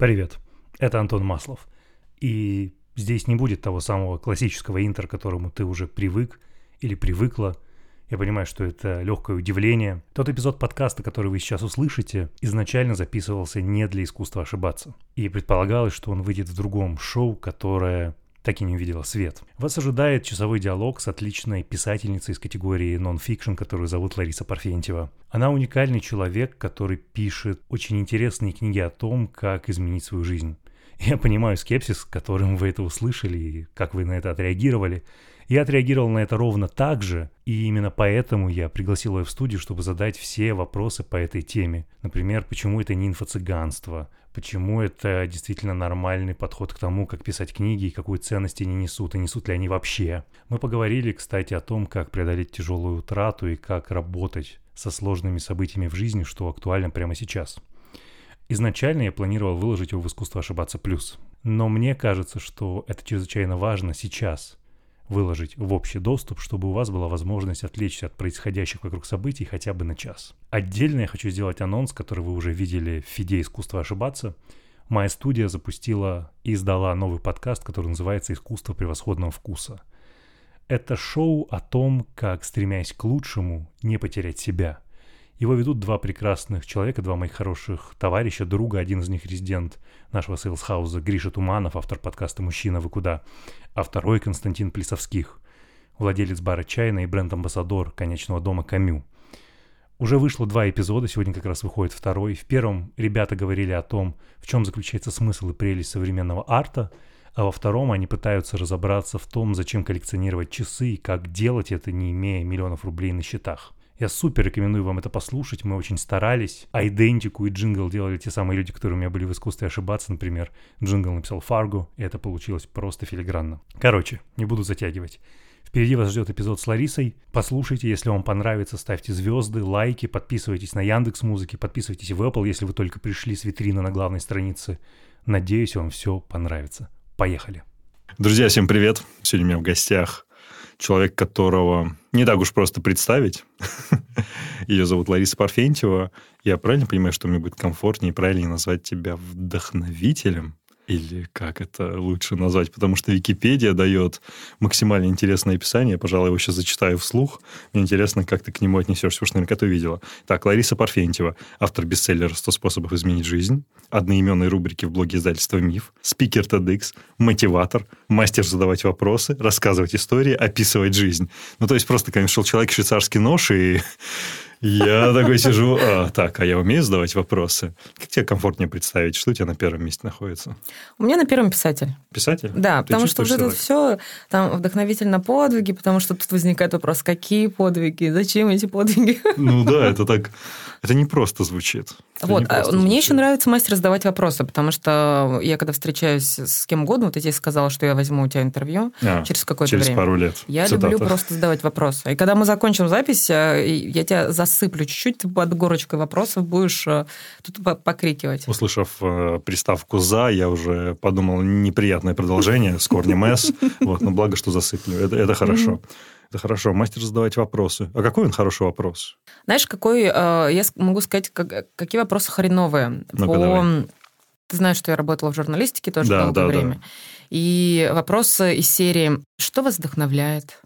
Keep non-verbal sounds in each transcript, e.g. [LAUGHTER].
Привет, это Антон Маслов. И здесь не будет того самого классического интро, к которому ты уже привык или привыкла. Я понимаю, что это легкое удивление. Тот эпизод подкаста, который вы сейчас услышите, изначально записывался не для искусства ошибаться. И предполагалось, что он выйдет в другом шоу, которое так и не увидела свет. Вас ожидает часовой диалог с отличной писательницей из категории нон-фикшн, которую зовут Лариса Парфентьева. Она уникальный человек, который пишет очень интересные книги о том, как изменить свою жизнь. Я понимаю скепсис, которым вы это услышали и как вы на это отреагировали. Я отреагировал на это ровно так же, и именно поэтому я пригласил ее в студию, чтобы задать все вопросы по этой теме. Например, почему это не инфо-цыганство, почему это действительно нормальный подход к тому, как писать книги и какую ценность они несут, и несут ли они вообще. Мы поговорили, кстати, о том, как преодолеть тяжелую утрату и как работать со сложными событиями в жизни, что актуально прямо сейчас. Изначально я планировал выложить его в «Искусство ошибаться плюс», но мне кажется, что это чрезвычайно важно сейчас – выложить в общий доступ, чтобы у вас была возможность отвлечься от происходящих вокруг событий хотя бы на час. Отдельно я хочу сделать анонс, который вы уже видели в фиде «Искусство ошибаться». Моя студия запустила и издала новый подкаст, который называется «Искусство превосходного вкуса». Это шоу о том, как, стремясь к лучшему, не потерять себя – его ведут два прекрасных человека, два моих хороших товарища, друга. Один из них резидент нашего сейлсхауза Гриша Туманов, автор подкаста «Мужчина, вы куда?», а второй Константин Плесовских, владелец бара «Чайна» и бренд-амбассадор конечного дома «Камю». Уже вышло два эпизода, сегодня как раз выходит второй. В первом ребята говорили о том, в чем заключается смысл и прелесть современного арта, а во втором они пытаются разобраться в том, зачем коллекционировать часы и как делать это, не имея миллионов рублей на счетах. Я супер рекомендую вам это послушать, мы очень старались. А айдентику и джингл делали те самые люди, которые у меня были в искусстве ошибаться, например. Джингл написал Фарго, и это получилось просто филигранно. Короче, не буду затягивать. Впереди вас ждет эпизод с Ларисой. Послушайте, если вам понравится, ставьте звезды, лайки, подписывайтесь на Яндекс Музыки, подписывайтесь в Apple, если вы только пришли с витрины на главной странице. Надеюсь, вам все понравится. Поехали. Друзья, всем привет. Сегодня у меня в гостях человек, которого не так уж просто представить. [LAUGHS] Ее зовут Лариса Парфентьева. Я правильно понимаю, что мне будет комфортнее и правильнее назвать тебя вдохновителем? Или как это лучше назвать, потому что Википедия дает максимально интересное описание. Пожалуй, его сейчас зачитаю вслух. Мне интересно, как ты к нему отнесешься, потому что наверняка ты увидела. Так, Лариса Парфентьева, автор бестселлера «100 способов изменить жизнь», одноименной рубрики в блоге издательства «Миф», спикер TEDx, мотиватор, мастер задавать вопросы, рассказывать истории, описывать жизнь. Ну, то есть просто, конечно, шел человек швейцарский нож и [LAUGHS] я такой сижу, а, так, а я умею задавать вопросы? Как тебе комфортнее представить, что у тебя на первом месте находится? У меня на первом писатель. Писатель? Да, Ты потому что вот это все там вдохновительно подвиги, потому что тут возникает вопрос, какие подвиги, зачем эти подвиги? Ну да, это так, это не просто звучит. Вот, а мне звучит. еще нравится мастер задавать вопросы, потому что я когда встречаюсь с кем угодно, вот я тебе сказала, что я возьму у тебя интервью а, через какое-то через время. пару лет. Я Цитата. люблю просто задавать вопросы. И когда мы закончим запись, э, я тебя засыплю чуть-чуть, ты под горочкой вопросов будешь э, тут покрикивать. Услышав э, приставку «за», я уже подумал, неприятное продолжение с корнем «с», [LAUGHS] вот, но благо, что засыплю. Это, это хорошо. Это хорошо. Мастер задавать вопросы. А какой он хороший вопрос? Знаешь, какой... Э, я могу сказать, как, какие вопросы хреновые. ну По... Давай. Ты знаешь, что я работала в журналистике тоже да, долгое да, время. Да. И вопросы из серии «Что вас вдохновляет?»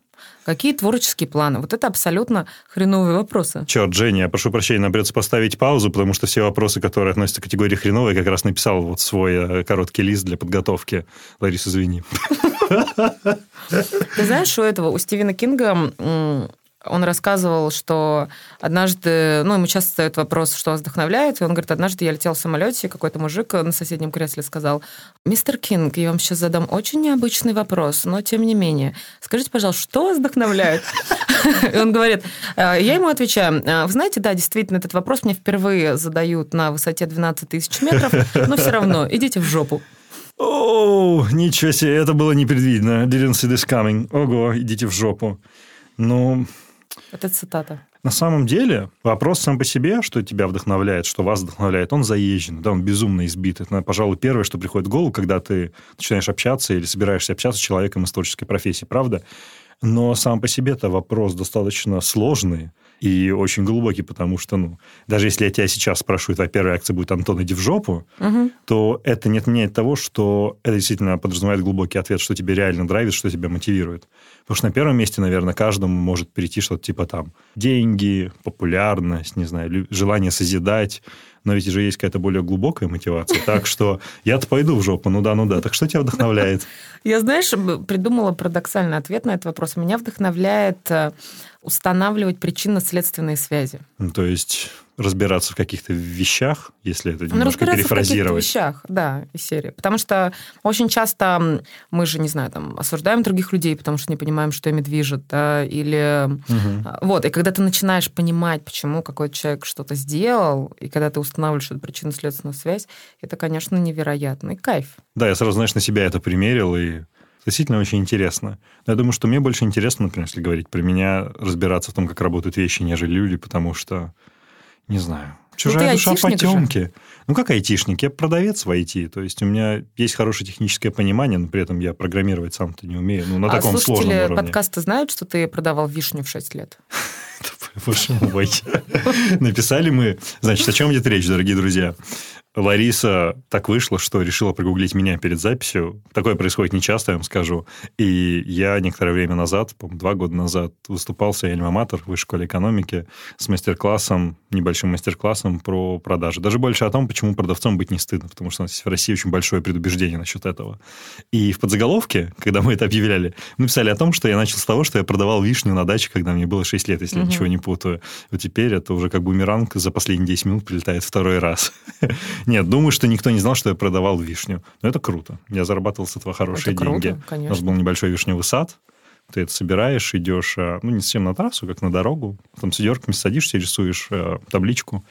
Какие творческие планы? Вот это абсолютно хреновые вопросы. Черт, Женя, я прошу прощения, нам придется поставить паузу, потому что все вопросы, которые относятся к категории хреновые, как раз написал вот свой э, короткий лист для подготовки. Лариса, извини. Ты знаешь, у этого, у Стивена Кинга он рассказывал, что однажды, ну, ему часто задают вопрос, что вас вдохновляет, и он говорит, однажды я летел в самолете, какой-то мужик на соседнем кресле сказал, мистер Кинг, я вам сейчас задам очень необычный вопрос, но тем не менее, скажите, пожалуйста, что вас вдохновляет? И он говорит, «Э, я ему отвечаю, «Э, вы знаете, да, действительно, этот вопрос мне впервые задают на высоте 12 тысяч метров, но все равно, идите в жопу. О, ничего себе, это было непредвидно. Didn't see this coming. Ого, идите в жопу. Ну, это цитата. На самом деле, вопрос сам по себе, что тебя вдохновляет, что вас вдохновляет, он заезжен, да, он безумно избит. Это, пожалуй, первое, что приходит в голову, когда ты начинаешь общаться или собираешься общаться с человеком из творческой профессии, правда? Но сам по себе это вопрос достаточно сложный, и очень глубокий, потому что, ну, даже если я тебя сейчас спрошу, твоя первая реакция будет «Антон, иди в жопу», угу. то это не отменяет того, что это действительно подразумевает глубокий ответ, что тебе реально драйвит, что тебя мотивирует. Потому что на первом месте, наверное, каждому может перейти что-то типа там деньги, популярность, не знаю, желание созидать, но ведь же есть какая-то более глубокая мотивация. [LAUGHS] Так что я-то пойду в жопу, ну да, ну да. Так что тебя вдохновляет? [LAUGHS] Я, знаешь, придумала парадоксальный ответ на этот вопрос. Меня вдохновляет э, устанавливать причинно-следственные связи. Ну, то есть разбираться в каких-то вещах, если это немножко ну, перефразировать. в каких-то вещах, да, из серии. Потому что очень часто мы же, не знаю, там, осуждаем других людей, потому что не понимаем, что ими движет, да, или... Угу. Вот, и когда ты начинаешь понимать, почему какой-то человек что-то сделал, и когда ты устанавливаешь эту причинно-следственную связь, это, конечно, невероятный кайф. Да, я сразу, знаешь, на себя это примерил, и действительно очень интересно. Но я думаю, что мне больше интересно, например, если говорить про меня, разбираться в том, как работают вещи, нежели люди, потому что не знаю. Чужая ну, душа потемки. Же. Ну, как айтишник? Я продавец в IT. То есть у меня есть хорошее техническое понимание, но при этом я программировать сам-то не умею. Ну, на а таком сложном уровне. подкаста знают, что ты продавал вишню в 6 лет? [LAUGHS] Боже мой. [LAUGHS] Написали мы... Значит, о чем идет речь, дорогие друзья? Лариса так вышло, что решила прогуглить меня перед записью. Такое происходит нечасто, я вам скажу. И я некоторое время назад, по два года назад, выступал в своей альма-матер в Высшей школе экономики с мастер-классом, небольшим мастер-классом про продажи. Даже больше о том, почему продавцом быть не стыдно, потому что у нас в России очень большое предубеждение насчет этого. И в подзаголовке, когда мы это объявляли, мы писали о том, что я начал с того, что я продавал вишню на даче, когда мне было 6 лет, если угу. я ничего не путаю. Вот теперь это уже как бумеранг за последние 10 минут прилетает второй раз. [LAUGHS] Нет, думаю, что никто не знал, что я продавал вишню. Но это круто. Я зарабатывал с этого хорошие это деньги. Круто, конечно. У нас был небольшой вишневый сад. Ты это собираешь, идешь, а, ну, не совсем на трассу, как на дорогу. Там с ведерками садишься, рисуешь э, табличку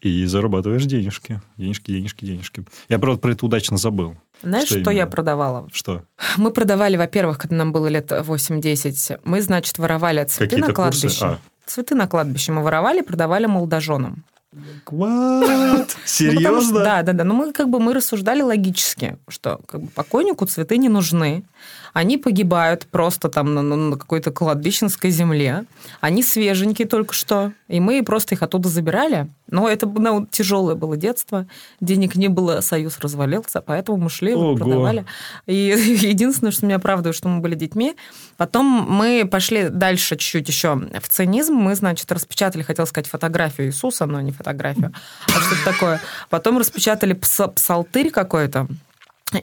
и зарабатываешь денежки. Денежки, денежки, денежки. Я, правда, про это удачно забыл. Знаешь, что, что я продавала? Что? Мы продавали, во-первых, когда нам было лет 8-10, мы, значит, воровали цветы Какие-то на кладбище. А. Цветы на кладбище мы воровали, продавали молодоженам. What? [LAUGHS] Серьезно? Ну, да, да, да. Но мы как бы мы рассуждали логически, что как бы покойнику цветы не нужны. Они погибают просто там на, на какой-то кладбищенской земле. Они свеженькие только что. И мы просто их оттуда забирали. Но это ну, тяжелое было детство. Денег не было, союз развалился. Поэтому мы шли, Ого. продавали. И [LAUGHS] единственное, что меня оправдывает, что мы были детьми. Потом мы пошли дальше чуть-чуть еще в цинизм. Мы, значит, распечатали, хотел сказать, фотографию Иисуса, но не фотографию, а что-то такое. Потом распечатали псалтырь какой-то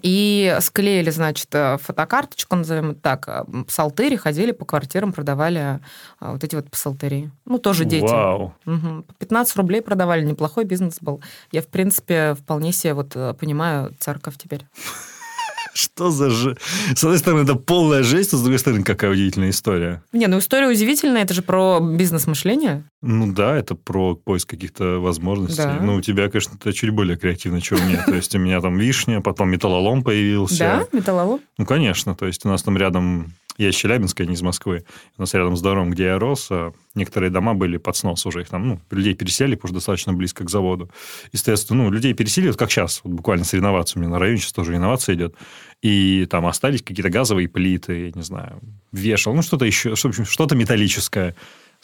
и склеили, значит, э, фотокарточку, назовем это так, э, псалтыри, ходили по квартирам, продавали э, вот эти вот псалтыри. Ну, тоже дети. Вау. Угу. По 15 рублей продавали, неплохой бизнес был. Я, в принципе, вполне себе вот понимаю церковь теперь. Что за же... С одной стороны, это полная жесть, а с другой стороны, какая удивительная история. Не, ну история удивительная, это же про бизнес-мышление. Ну да, это про поиск каких-то возможностей. Да. Ну, у тебя, конечно, это чуть более креативно, чем у меня. То есть у меня там вишня, потом металлолом появился. Да, металлолом? Ну, конечно. То есть у нас там рядом я из Челябинска, не из Москвы. У нас рядом с домом, где я рос, а некоторые дома были под снос уже. Их там, ну, людей пересели, потому что достаточно близко к заводу. Естественно, ну, людей пересели, вот как сейчас, вот буквально с реновацией. У меня на районе сейчас тоже реновация идет. И там остались какие-то газовые плиты, я не знаю, вешал, ну, что-то еще, что-то металлическое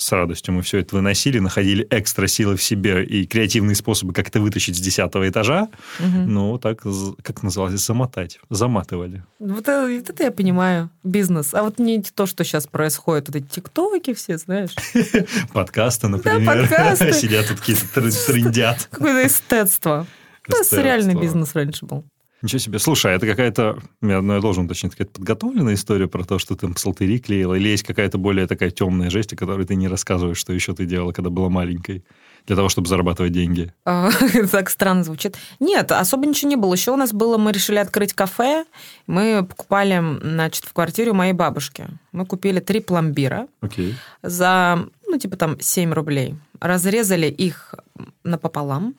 с радостью мы все это выносили, находили экстра силы в себе и креативные способы как это вытащить с десятого этажа. Угу. Ну, так, как называлось, замотать. Заматывали. Вот это, вот это я понимаю, бизнес. А вот не то, что сейчас происходит, вот эти тиктоки все, знаешь. [LAUGHS] Подкасты, например. Да, [LAUGHS] подкасты. Сидят тут какие-то трендят. Какое-то эстетство. Это реальный бизнес раньше был. Ничего себе. Слушай, а это какая-то, я, ну, я должен уточнить, какая-то подготовленная история про то, что ты там псалтыри клеила, или есть какая-то более такая темная жесть, о которой ты не рассказываешь, что еще ты делала, когда была маленькой? для того, чтобы зарабатывать деньги? А, [LAUGHS] так странно звучит. Нет, особо ничего не было. Еще у нас было, мы решили открыть кафе. Мы покупали, значит, в квартире у моей бабушки. Мы купили три пломбира okay. за, ну, типа там 7 рублей. Разрезали их напополам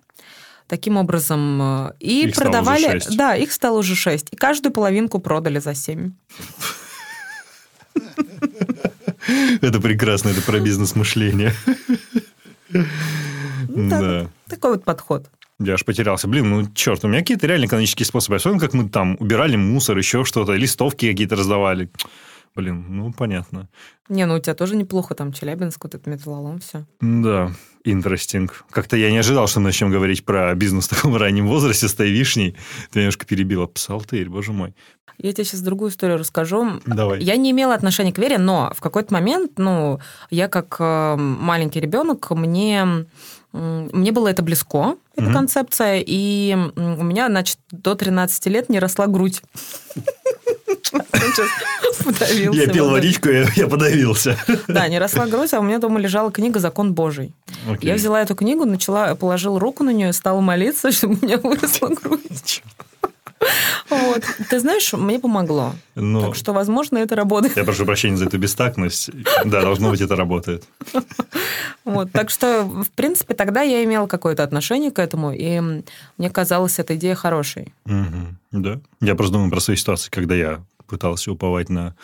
таким образом. Э, и их продавали... Стало уже 6. Да, их стало уже 6. И каждую половинку продали за 7. Это прекрасно, это про бизнес-мышление. Ну да. Такой вот подход. Я аж потерялся. Блин, ну черт, у меня какие-то реально экономические способы. Особенно, как мы там убирали мусор, еще что-то, листовки какие-то раздавали. Блин, ну, понятно. Не, ну у тебя тоже неплохо, там Челябинск, вот этот металлолом, все. Да, interesting. Как-то я не ожидал, что мы начнем говорить про бизнес в таком [LAUGHS] раннем возрасте с той вишней. Ты немножко перебила псалтырь, боже мой. Я тебе сейчас другую историю расскажу. Давай. Я не имела отношения к вере, но в какой-то момент, ну, я как э, маленький ребенок, мне мне было это близко, эта угу. концепция, и у меня, значит, до 13 лет не росла грудь. [LAUGHS] Я пил водичку, я подавился. Да, не росла грудь, а у меня дома лежала книга «Закон Божий». Я взяла эту книгу, начала, положила руку на нее, стала молиться, [LAUGHS] чтобы у меня выросла грудь. Вот. Ты знаешь, мне помогло. Но... Так что, возможно, это работает. Я прошу прощения за эту бестактность. Да, должно быть, это работает. Вот. Так что, в принципе, тогда я имела какое-то отношение к этому, и мне казалось эта идея хорошей. Угу. Да. Я просто думаю про свои ситуации, когда я пытался уповать на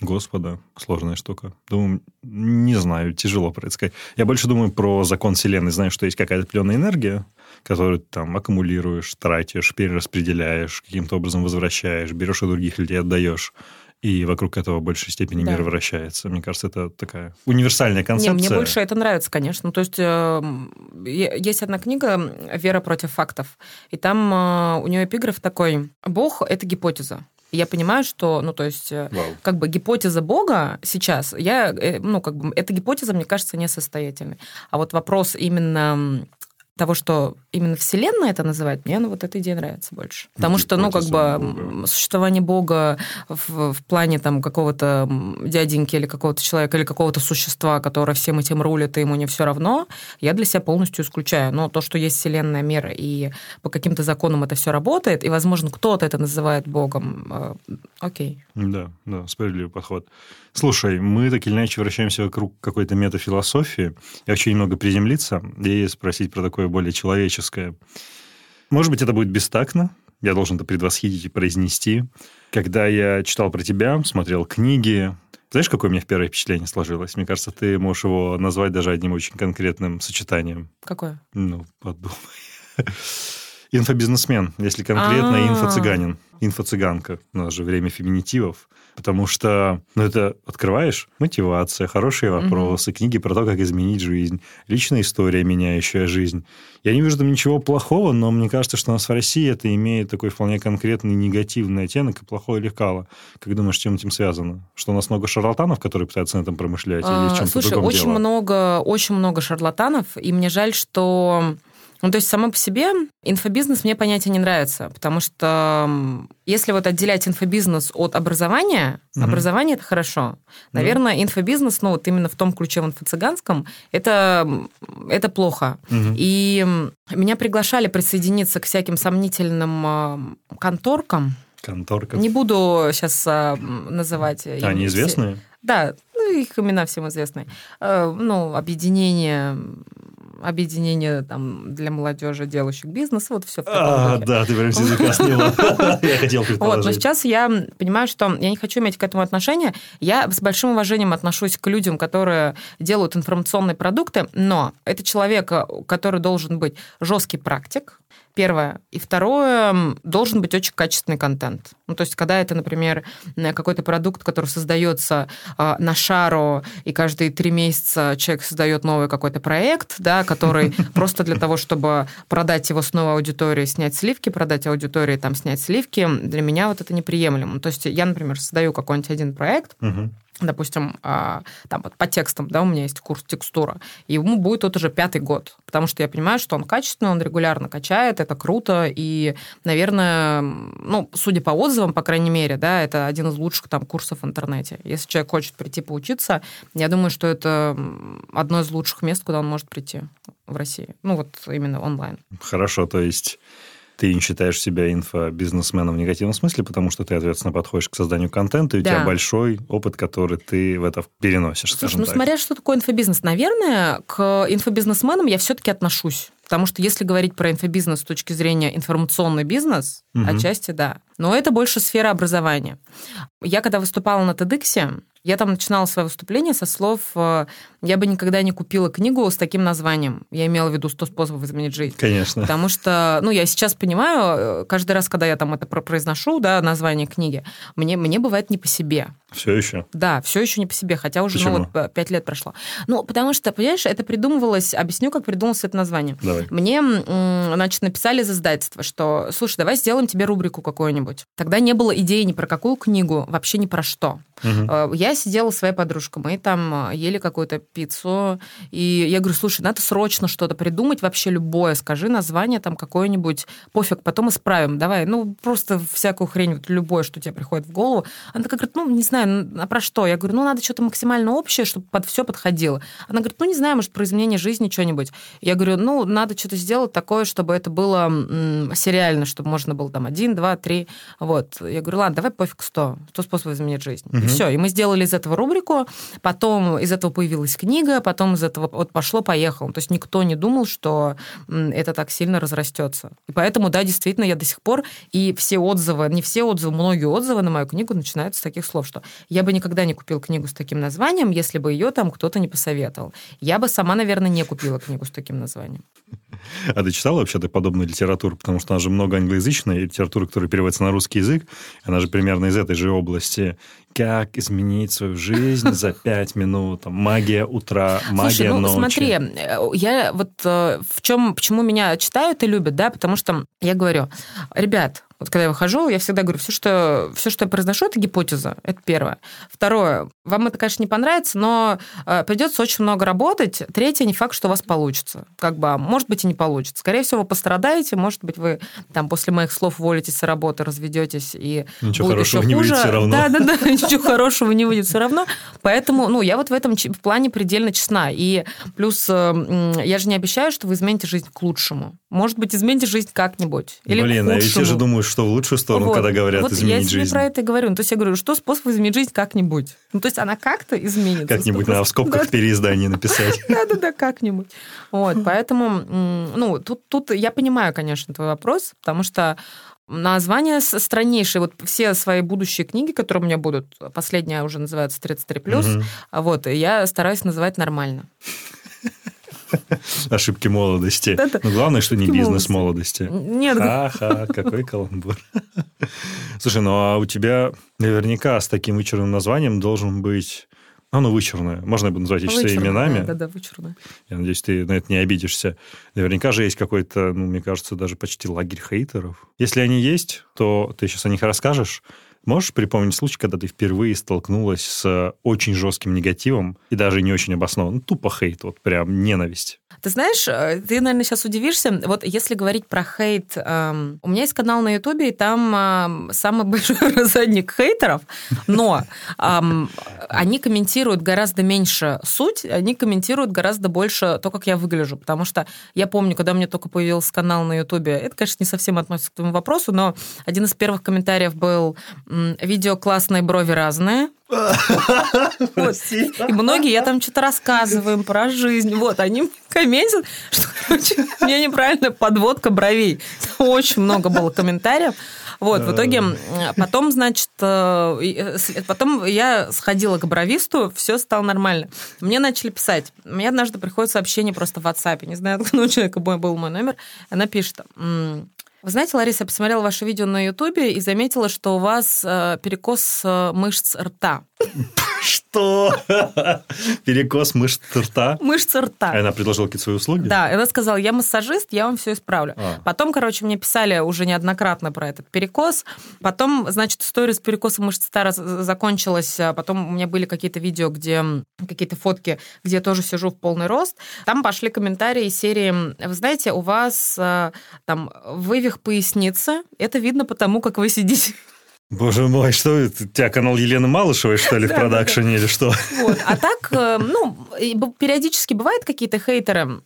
Господа, сложная штука. Думаю, не знаю, тяжело про это сказать. Я больше думаю про закон Вселенной. Знаю, что есть какая-то определенная энергия, которую ты там аккумулируешь, тратишь, перераспределяешь, каким-то образом возвращаешь, берешь у других людей, отдаешь. И вокруг этого в большей степени да. мир вращается. Мне кажется, это такая универсальная концепция. Не, мне больше это нравится, конечно. То есть э, есть одна книга «Вера против фактов», и там э, у нее эпиграф такой «Бог – это гипотеза». Я понимаю, что, ну, то есть, э, Вау. как бы гипотеза Бога сейчас, я, э, ну, как бы, эта гипотеза, мне кажется, несостоятельной. А вот вопрос именно того, что именно Вселенная это называет, мне ну, вот эта идея нравится больше. Потому что, ну, как бы Бога. существование Бога в, в плане там какого-то дяденьки или какого-то человека, или какого-то существа, которое всем этим рулит, и ему не все равно, я для себя полностью исключаю. Но то, что есть Вселенная мера, и по каким-то законам это все работает, и, возможно, кто-то это называет Богом, э, окей. Да, да, справедливый подход. Слушай, мы так или иначе вращаемся вокруг какой-то метафилософии. Я хочу немного приземлиться и спросить про такое более человеческое. Может быть, это будет бестактно, я должен это предвосхитить и произнести. Когда я читал про тебя, смотрел книги, знаешь, какое у меня первое впечатление сложилось? Мне кажется, ты можешь его назвать даже одним очень конкретным сочетанием. Какое? Ну, подумай. Инфобизнесмен, если конкретно А-а-а. инфо-цыганин, инфо-цыганка. У нас же время феминитивов. Потому что, ну, это открываешь, мотивация, хорошие вопросы, угу. книги про то, как изменить жизнь, личная история, меняющая жизнь. Я не вижу там ничего плохого, но мне кажется, что у нас в России это имеет такой вполне конкретный негативный оттенок и плохое лекало. Как думаешь, чем этим связано? Что у нас много шарлатанов, которые пытаются на этом промышлять, или в чем-то Слушай, очень дело? много, очень много шарлатанов, и мне жаль, что ну, то есть, само по себе инфобизнес мне понятие не нравится, потому что если вот отделять инфобизнес от образования, угу. образование это хорошо. Наверное, угу. инфобизнес, ну, вот именно в том ключе в инфо-цыганском, это, это плохо. Угу. И меня приглашали присоединиться к всяким сомнительным конторкам. Конторкам. Не буду сейчас а, называть. Они известные? Да, ну, их имена всем известны. Э, ну, объединение объединение там, для молодежи, делающих бизнес, вот все в таком а, Да, ты прям языка [LAUGHS] Я хотел Вот, но сейчас я понимаю, что я не хочу иметь к этому отношения. Я с большим уважением отношусь к людям, которые делают информационные продукты, но это человек, который должен быть жесткий практик, Первое. И второе, должен быть очень качественный контент. Ну, то есть, когда это, например, какой-то продукт, который создается э, на шару, и каждые три месяца человек создает новый какой-то проект, да, который [LAUGHS] просто для того, чтобы продать его с новой аудиторией, снять сливки, продать аудитории, там, снять сливки, для меня вот это неприемлемо. То есть, я, например, создаю какой-нибудь один проект, допустим, а, там вот по текстам, да, у меня есть курс текстура, и ему будет тот уже пятый год, потому что я понимаю, что он качественный, он регулярно качает, это круто, и, наверное, ну, судя по отзывам, по крайней мере, да, это один из лучших там курсов в интернете. Если человек хочет прийти поучиться, я думаю, что это одно из лучших мест, куда он может прийти в России. Ну, вот именно онлайн. Хорошо, то есть ты не считаешь себя инфобизнесменом в негативном смысле, потому что ты ответственно подходишь к созданию контента, и да. у тебя большой опыт, который ты в это переносишь. Слушай, ну так. смотря что такое инфобизнес, наверное, к инфобизнесменам я все-таки отношусь. Потому что если говорить про инфобизнес с точки зрения информационный бизнес, угу. отчасти да. Но это больше сфера образования. Я когда выступала на TEDx, Я там начинала свое выступление со слов э, «Я бы никогда не купила книгу с таким названием». Я имела в виду «100 способов изменить жизнь». Конечно. Потому что, ну, я сейчас понимаю, э, каждый раз, когда я там это произношу, да, название книги, мне, мне бывает не по себе. Все еще? Да, все еще не по себе, хотя уже Почему? ну, вот, пять лет прошло. Ну, потому что, понимаешь, это придумывалось, объясню, как придумалось это название. Давай. Мне, значит, написали из издательства, что, слушай, давай сделаем тебе рубрику какую-нибудь. Тогда не было идеи ни про какую книгу, вообще ни про что. Угу. Я сидела с своей подружкой, мы там э, ели какую-то пиццу, и я говорю, слушай, надо срочно что-то придумать, вообще любое, скажи название там какое-нибудь, пофиг, потом исправим, давай, ну, просто всякую хрень, вот любое, что тебе приходит в голову. Она такая говорит, ну, не знаю, а про что? Я говорю, ну, надо что-то максимально общее, чтобы под все подходило. Она говорит, ну, не знаю, может, про изменение жизни что-нибудь. Я говорю, ну, надо что-то сделать такое, чтобы это было м- сериально, чтобы можно было там один, два, три, вот. Я говорю, ладно, давай пофиг сто, сто способов изменить жизнь. Угу. И все, и мы сделали из этого рубрику, потом из этого появилась книга, потом из этого вот пошло-поехало. То есть никто не думал, что это так сильно разрастется. И поэтому, да, действительно, я до сих пор, и все отзывы, не все отзывы, многие отзывы на мою книгу начинаются с таких слов, что я бы никогда не купил книгу с таким названием, если бы ее там кто-то не посоветовал. Я бы сама, наверное, не купила книгу с таким названием. А ты читала вообще-то подобную литературу? Потому что она же много англоязычной литературы, которая переводится на русский язык. Она же примерно из этой же области. Как изменить свою жизнь за [LAUGHS] пять минут? Там, магия утра, магия Слушай, ну, ночи. смотри, я вот э, в чем, почему меня читают и любят, да, потому что я говорю, ребят, вот когда я выхожу, я всегда говорю, все, что, все, что я произношу, это гипотеза. Это первое. Второе. Вам это, конечно, не понравится, но э, придется очень много работать. Третье, не факт, что у вас получится. Как бы, а может быть, и не получится. Скорее всего, вы пострадаете, может быть, вы там после моих слов уволитесь с работы, разведетесь и Ничего будет хорошего еще не хуже. выйдет все равно. Да, да, да, [LAUGHS] ничего хорошего не выйдет все равно. Поэтому, ну, я вот в этом в плане предельно честна. И плюс э, я же не обещаю, что вы измените жизнь к лучшему. Может быть, измените жизнь как-нибудь. Или Блин, к а ведь все же думают, что в лучшую сторону, вот, когда говорят вот изменить я тебе жизнь. про это и говорю. Ну, то есть я говорю, что способ изменить жизнь как-нибудь. Ну, то есть она как-то изменится. Как-нибудь на в скобках [LAUGHS] переиздание написать. [LAUGHS] Да-да-да, как-нибудь. Вот, поэтому, ну, тут, тут я понимаю, конечно, твой вопрос, потому что Название страннейшее. Вот все свои будущие книги, которые у меня будут, последняя уже называется 33+, угу. вот, я стараюсь называть нормально. [LAUGHS] Ошибки молодости. Но главное, что не бизнес молодости. Нет. Ха-ха, какой каламбур. [LAUGHS] Слушай, ну а у тебя наверняка с таким вычурным названием должен быть... Ну, оно вычурное. Можно буду называть эти все именами? Да, да, вычурное. Я надеюсь, ты на это не обидишься. Наверняка же есть какой-то, ну, мне кажется, даже почти лагерь хейтеров. Если они есть, то ты сейчас о них расскажешь. Можешь припомнить случай, когда ты впервые столкнулась с очень жестким негативом и даже не очень обоснованным? Ну, тупо хейт, вот прям ненависть. Ты знаешь, э, ты, наверное, сейчас удивишься. Вот если говорить про хейт, эм, у меня есть канал на Ютубе, и там э, самый [LAUGHS] большой рассадник хейтеров, но эм, они комментируют гораздо меньше суть, они комментируют гораздо больше то, как я выгляжу. Потому что я помню, когда у меня только появился канал на Ютубе, это, конечно, не совсем относится к твоему вопросу, но один из первых комментариев был «Видео классные, брови разные». [LAUGHS] Вот. И многие, я там что-то рассказываю про жизнь. Вот, они комментят, что, короче, у меня неправильная подводка бровей. Очень много было комментариев. Вот, в итоге потом, значит, э, потом я сходила к бровисту, все стало нормально. Мне начали писать. Мне однажды приходит сообщение просто в WhatsApp, не знаю, откуда у человека был мой номер. Она пишет, вы знаете, Лариса, я посмотрела ваше видео на Ютубе и заметила, что у вас э, перекос э, мышц рта. Что? Перекос мышц рта? Мышцы рта. Она предложила какие-то свои услуги? Да, она сказала, я массажист, я вам все исправлю. А. Потом, короче, мне писали уже неоднократно про этот перекос. Потом, значит, история с перекосом мышц рта закончилась. А потом у меня были какие-то видео, где какие-то фотки, где я тоже сижу в полный рост. Там пошли комментарии серии, вы знаете, у вас э, там вывих поясницы. Это видно потому, как вы сидите Боже мой, что это? У тебя канал Елены Малышевой, что ли, в [LAUGHS] продакшене или что? Вот. А так, э, ну, периодически бывают какие-то хейтеры,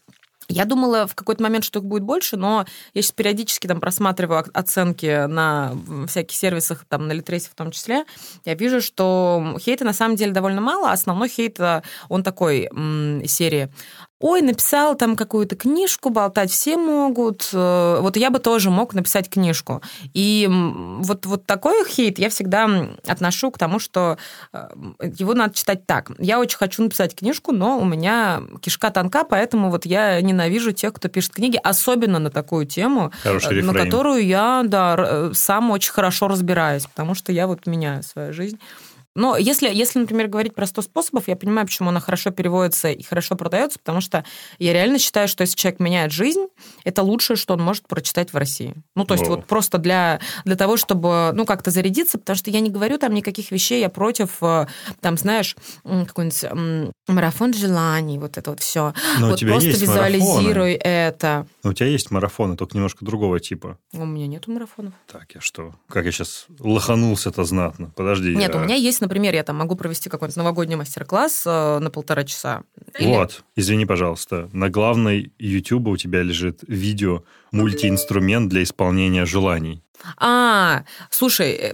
я думала в какой-то момент, что их будет больше, но я сейчас периодически там просматриваю оценки на всяких сервисах, там на Литресе в том числе. Я вижу, что хейта на самом деле довольно мало, основной хейт, э, он такой м, серии. Ой, написал там какую-то книжку, болтать все могут. Э, вот я бы тоже мог написать книжку. И вот, вот такой хейт я всегда отношу к тому, что э, его надо читать так. Я очень хочу написать книжку, но у меня кишка тонка, поэтому вот я ненавижу тех, кто пишет книги, особенно на такую тему, Хороший э, на рефрейм. которую я, да, сам очень хорошо разбираюсь, потому что я вот меняю свою жизнь. Но если, если, например, говорить про 100 способов, я понимаю, почему она хорошо переводится и хорошо продается, потому что я реально считаю, что если человек меняет жизнь, это лучшее, что он может прочитать в России. Ну, то есть О. вот просто для, для того, чтобы, ну, как-то зарядиться, потому что я не говорю там никаких вещей, я против, э, там, знаешь, какой-нибудь марафон желаний, вот это вот все. Но у вот тебя просто есть визуализируй это. Но у тебя есть марафоны, только немножко другого типа. У меня нету марафонов. Так, я что? Как я сейчас лоханулся-то знатно? Подожди. Нет, я- у меня есть, например, я там могу провести какой-нибудь новогодний мастер-класс э, на полтора часа. Или- Вот, извини, пожалуйста. На главной YouTube у тебя лежит видео мультиинструмент для исполнения желаний. А, слушай, э,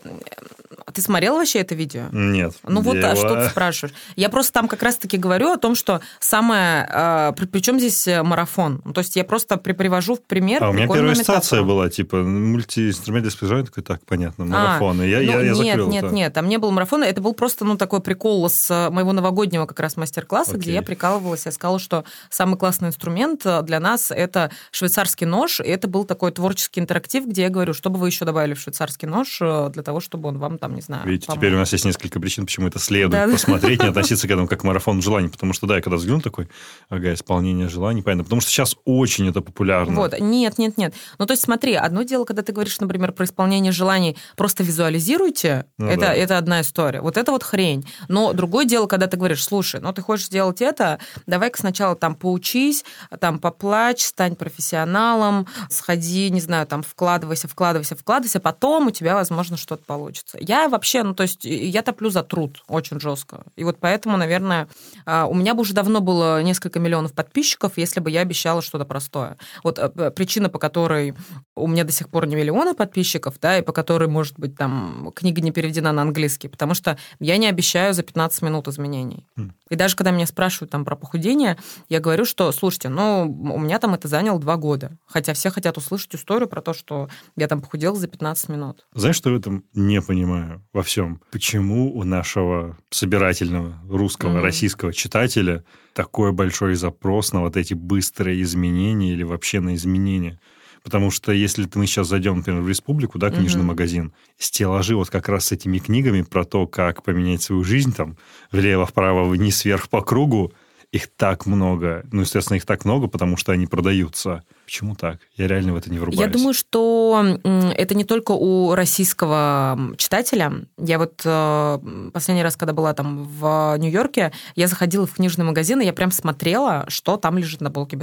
а ты смотрел вообще это видео? Нет. Ну вот, я а что ты спрашиваешь? Я просто там как раз-таки говорю о том, что самое... э, при, причем здесь э, марафон? Ну, То есть я просто при- привожу в пример А у меня первая метафору. была, типа, мультиинструмент для использования, такой, так, понятно, А, марафон. И я, я, ну, я нет, закрыл нет, это. нет, там не было марафона, это был просто, ну, такой прикол с э, моего новогоднего как раз мастер-класса, где Окей. я прикалывалась, я сказала, что самый классный инструмент э, для нас это швейцарский нож, и это был такой творческий интерактив, где я говорю, что бы вы еще добавили в швейцарский нож э, для того, чтобы он вам там, не знаю, Видите, помог. теперь у нас есть несколько причин, почему это следует Да, да. посмотреть, не [LAUGHS] относиться к этому как марафон желаний. Потому что, да, я когда взглянул такой, ага, исполнение желаний, понятно. Потому что сейчас очень это популярно. Вот, нет, нет, нет. Ну, то есть смотри, одно дело, когда ты говоришь, например, про исполнение желаний, просто визуализируйте, Ну это, да. это одна история. Вот это вот хрень. Но другое дело, когда ты говоришь, слушай, ну ты хочешь сделать это, давай-ка сначала там поучись, там поплачь, стань профессионалом, сходи, не знаю, там вкладывайся, вкладывайся, вкладывайся, потом у тебя, возможно, что-то получится. Я вообще, ну, то есть я топлю за труд очень жестко. И вот поэтому, наверное, а, у меня бы уже давно было несколько миллионов подписчиков, если бы я обещала что-то простое. Вот э, п- причина, по которой у меня до сих пор не миллионы подписчиков, да, и по которой, может быть, там книга не переведена на английский, потому что я не обещаю за 15 минут изменений. Хм. И даже когда меня спрашивают там про похудение, я говорю, что, слушайте, ну, у меня там это заняло два года. Хотя все хотят услышать историю про то, что я там похудела за 15 минут. Знаешь, что в этом не понимаю во всем? Почему у нашего собирательного русского, Мгм. российского читателя такой большой запрос на вот эти быстрые изменения или вообще на изменения? Потому что если мы сейчас зайдем, например, в республику, да, книжный Мгм. магазин, стеллажи вот как раз с этими книгами про то, как поменять свою жизнь там влево, вправо, вниз, вверх по кругу, их так много. Ну, естественно, их так много, потому что они продаются. Почему так? Я реально в это не врубаюсь. Я думаю, что это не только у российского читателя. Я вот э, последний раз, когда была там в Нью-Йорке, я заходила в книжный магазин, и я прям смотрела, что там лежит на полке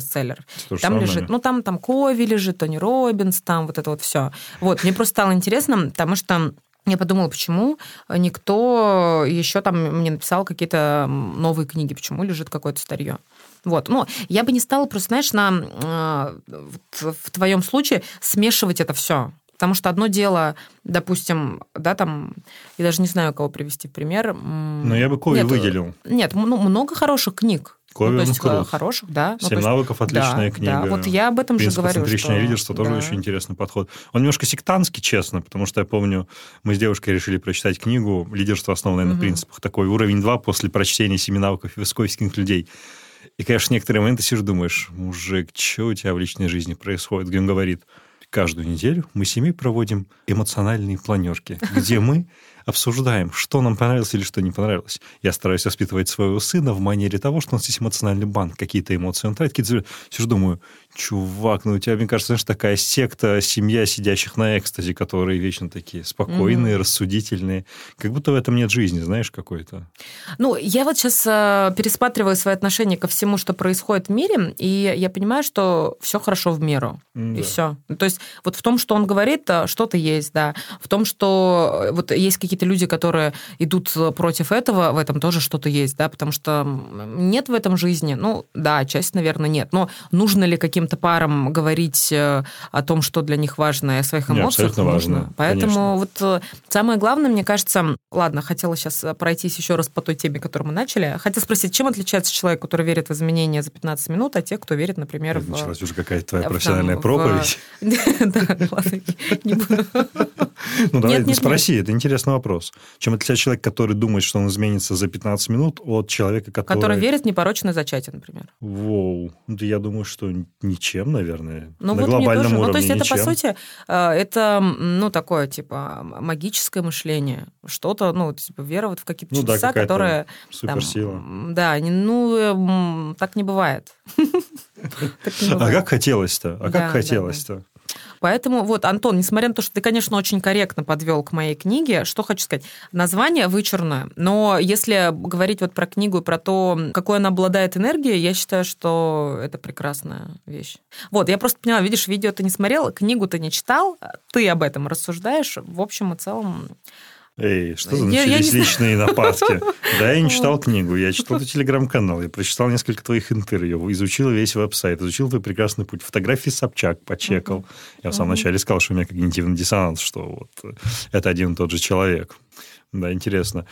же Там самое. лежит, ну там, там Кови лежит, Тони Робинс, там вот это вот все. Вот, мне просто стало интересно, потому что я подумала, почему никто еще там мне написал какие-то новые книги, почему лежит какое-то старье. Вот, ну, я бы не стала просто, знаешь, на, э, вот в твоем случае смешивать это все. Потому что одно дело, допустим, да, там, я даже не знаю, кого привести в пример. Но я бы Кови нет, выделил. Нет, ну, много хороших книг. Кови, ну, то есть крут. хороших, да. Ну, то «Семь есть- навыков» отличная да, книга. Да, вот я об этом же Принцип говорю. концентричного что- лидерства тоже да. очень интересный подход. Он немножко сектантский, честно, потому что я помню, мы с девушкой решили прочитать книгу «Лидерство, основанное на Мгм. принципах». Такой уровень 2 после прочтения семи навыков висковских людей. И, конечно, некоторые моменты сидишь, думаешь, мужик, что у тебя в личной жизни происходит? Где он говорит, каждую неделю мы с семьей проводим эмоциональные планерки, где мы обсуждаем, что нам понравилось или что не понравилось. Я стараюсь воспитывать своего сына в манере того, что у нас есть эмоциональный банк, какие-то эмоции он тратит, какие-то... Сижу, думаю, чувак, ну у тебя, мне кажется, знаешь, такая секта, семья сидящих на экстазе, которые вечно такие спокойные, рассудительные. Как будто в этом нет жизни, знаешь, какой-то. Ну, я вот сейчас пересматриваю свои отношения ко всему, что происходит в мире, и я понимаю, что все хорошо в меру. М, И все. То есть вот в том, что он говорит, э, что-то есть, да. В том, что э, вот есть какие-то люди, которые идут против этого, в этом тоже что-то есть, да, потому что нет в этом жизни, ну, да, часть, наверное, нет, но нужно ли каким-то парам говорить э, о том, что для них важно, и о своих эмоциях? Не, важно. Поэтому конечно. вот самое главное, мне кажется, ладно, хотела сейчас пройтись еще раз по той теме, которую мы начали. Хотела спросить, чем отличается человек, который верит в изменения за 15 минут, а те, кто верит, например, Это в... Началась уже какая-то твоя профессиональная проповедь. [LAUGHS] Да, ладно, не буду. Ну, давай спроси, это интересный вопрос. Чем отличается человек, который думает, что он изменится за 15 минут, от человека, который... Который верит в непорочное зачатие, например. Воу. Ну, я думаю, что ничем, наверное. Ну, На вот глобальном уровне Ну, то есть это, ничем. по сути, э, это, ну, такое, типа, магическое мышление. Что-то, ну, типа, вера вот в какие-то ну, чудеса, да, которые... Суперсила. Там, да, ну, так не бывает. [LAUGHS] А как хотелось-то? А как хотелось-то? Поэтому вот, Антон, несмотря на то, что ты, конечно, очень корректно подвел к моей книге, что хочу сказать. Название вычурное, но если говорить вот про книгу и про то, какой она обладает энергией, я считаю, что это прекрасная вещь. Вот, я просто поняла, видишь, видео ты не смотрел, книгу ты не читал, ты об этом рассуждаешь. В общем и целом, Эй, что за начались я, личные нападки? Да, я не [LAUGHS] читал книгу, я читал твой [LAUGHS] телеграм-канал, я прочитал несколько твоих интервью, изучил весь веб-сайт, изучил твой прекрасный путь, фотографии Собчак почекал. Я в самом начале сказал, что у меня когнитивный диссонанс, что вот это один и тот же человек. Да, интересно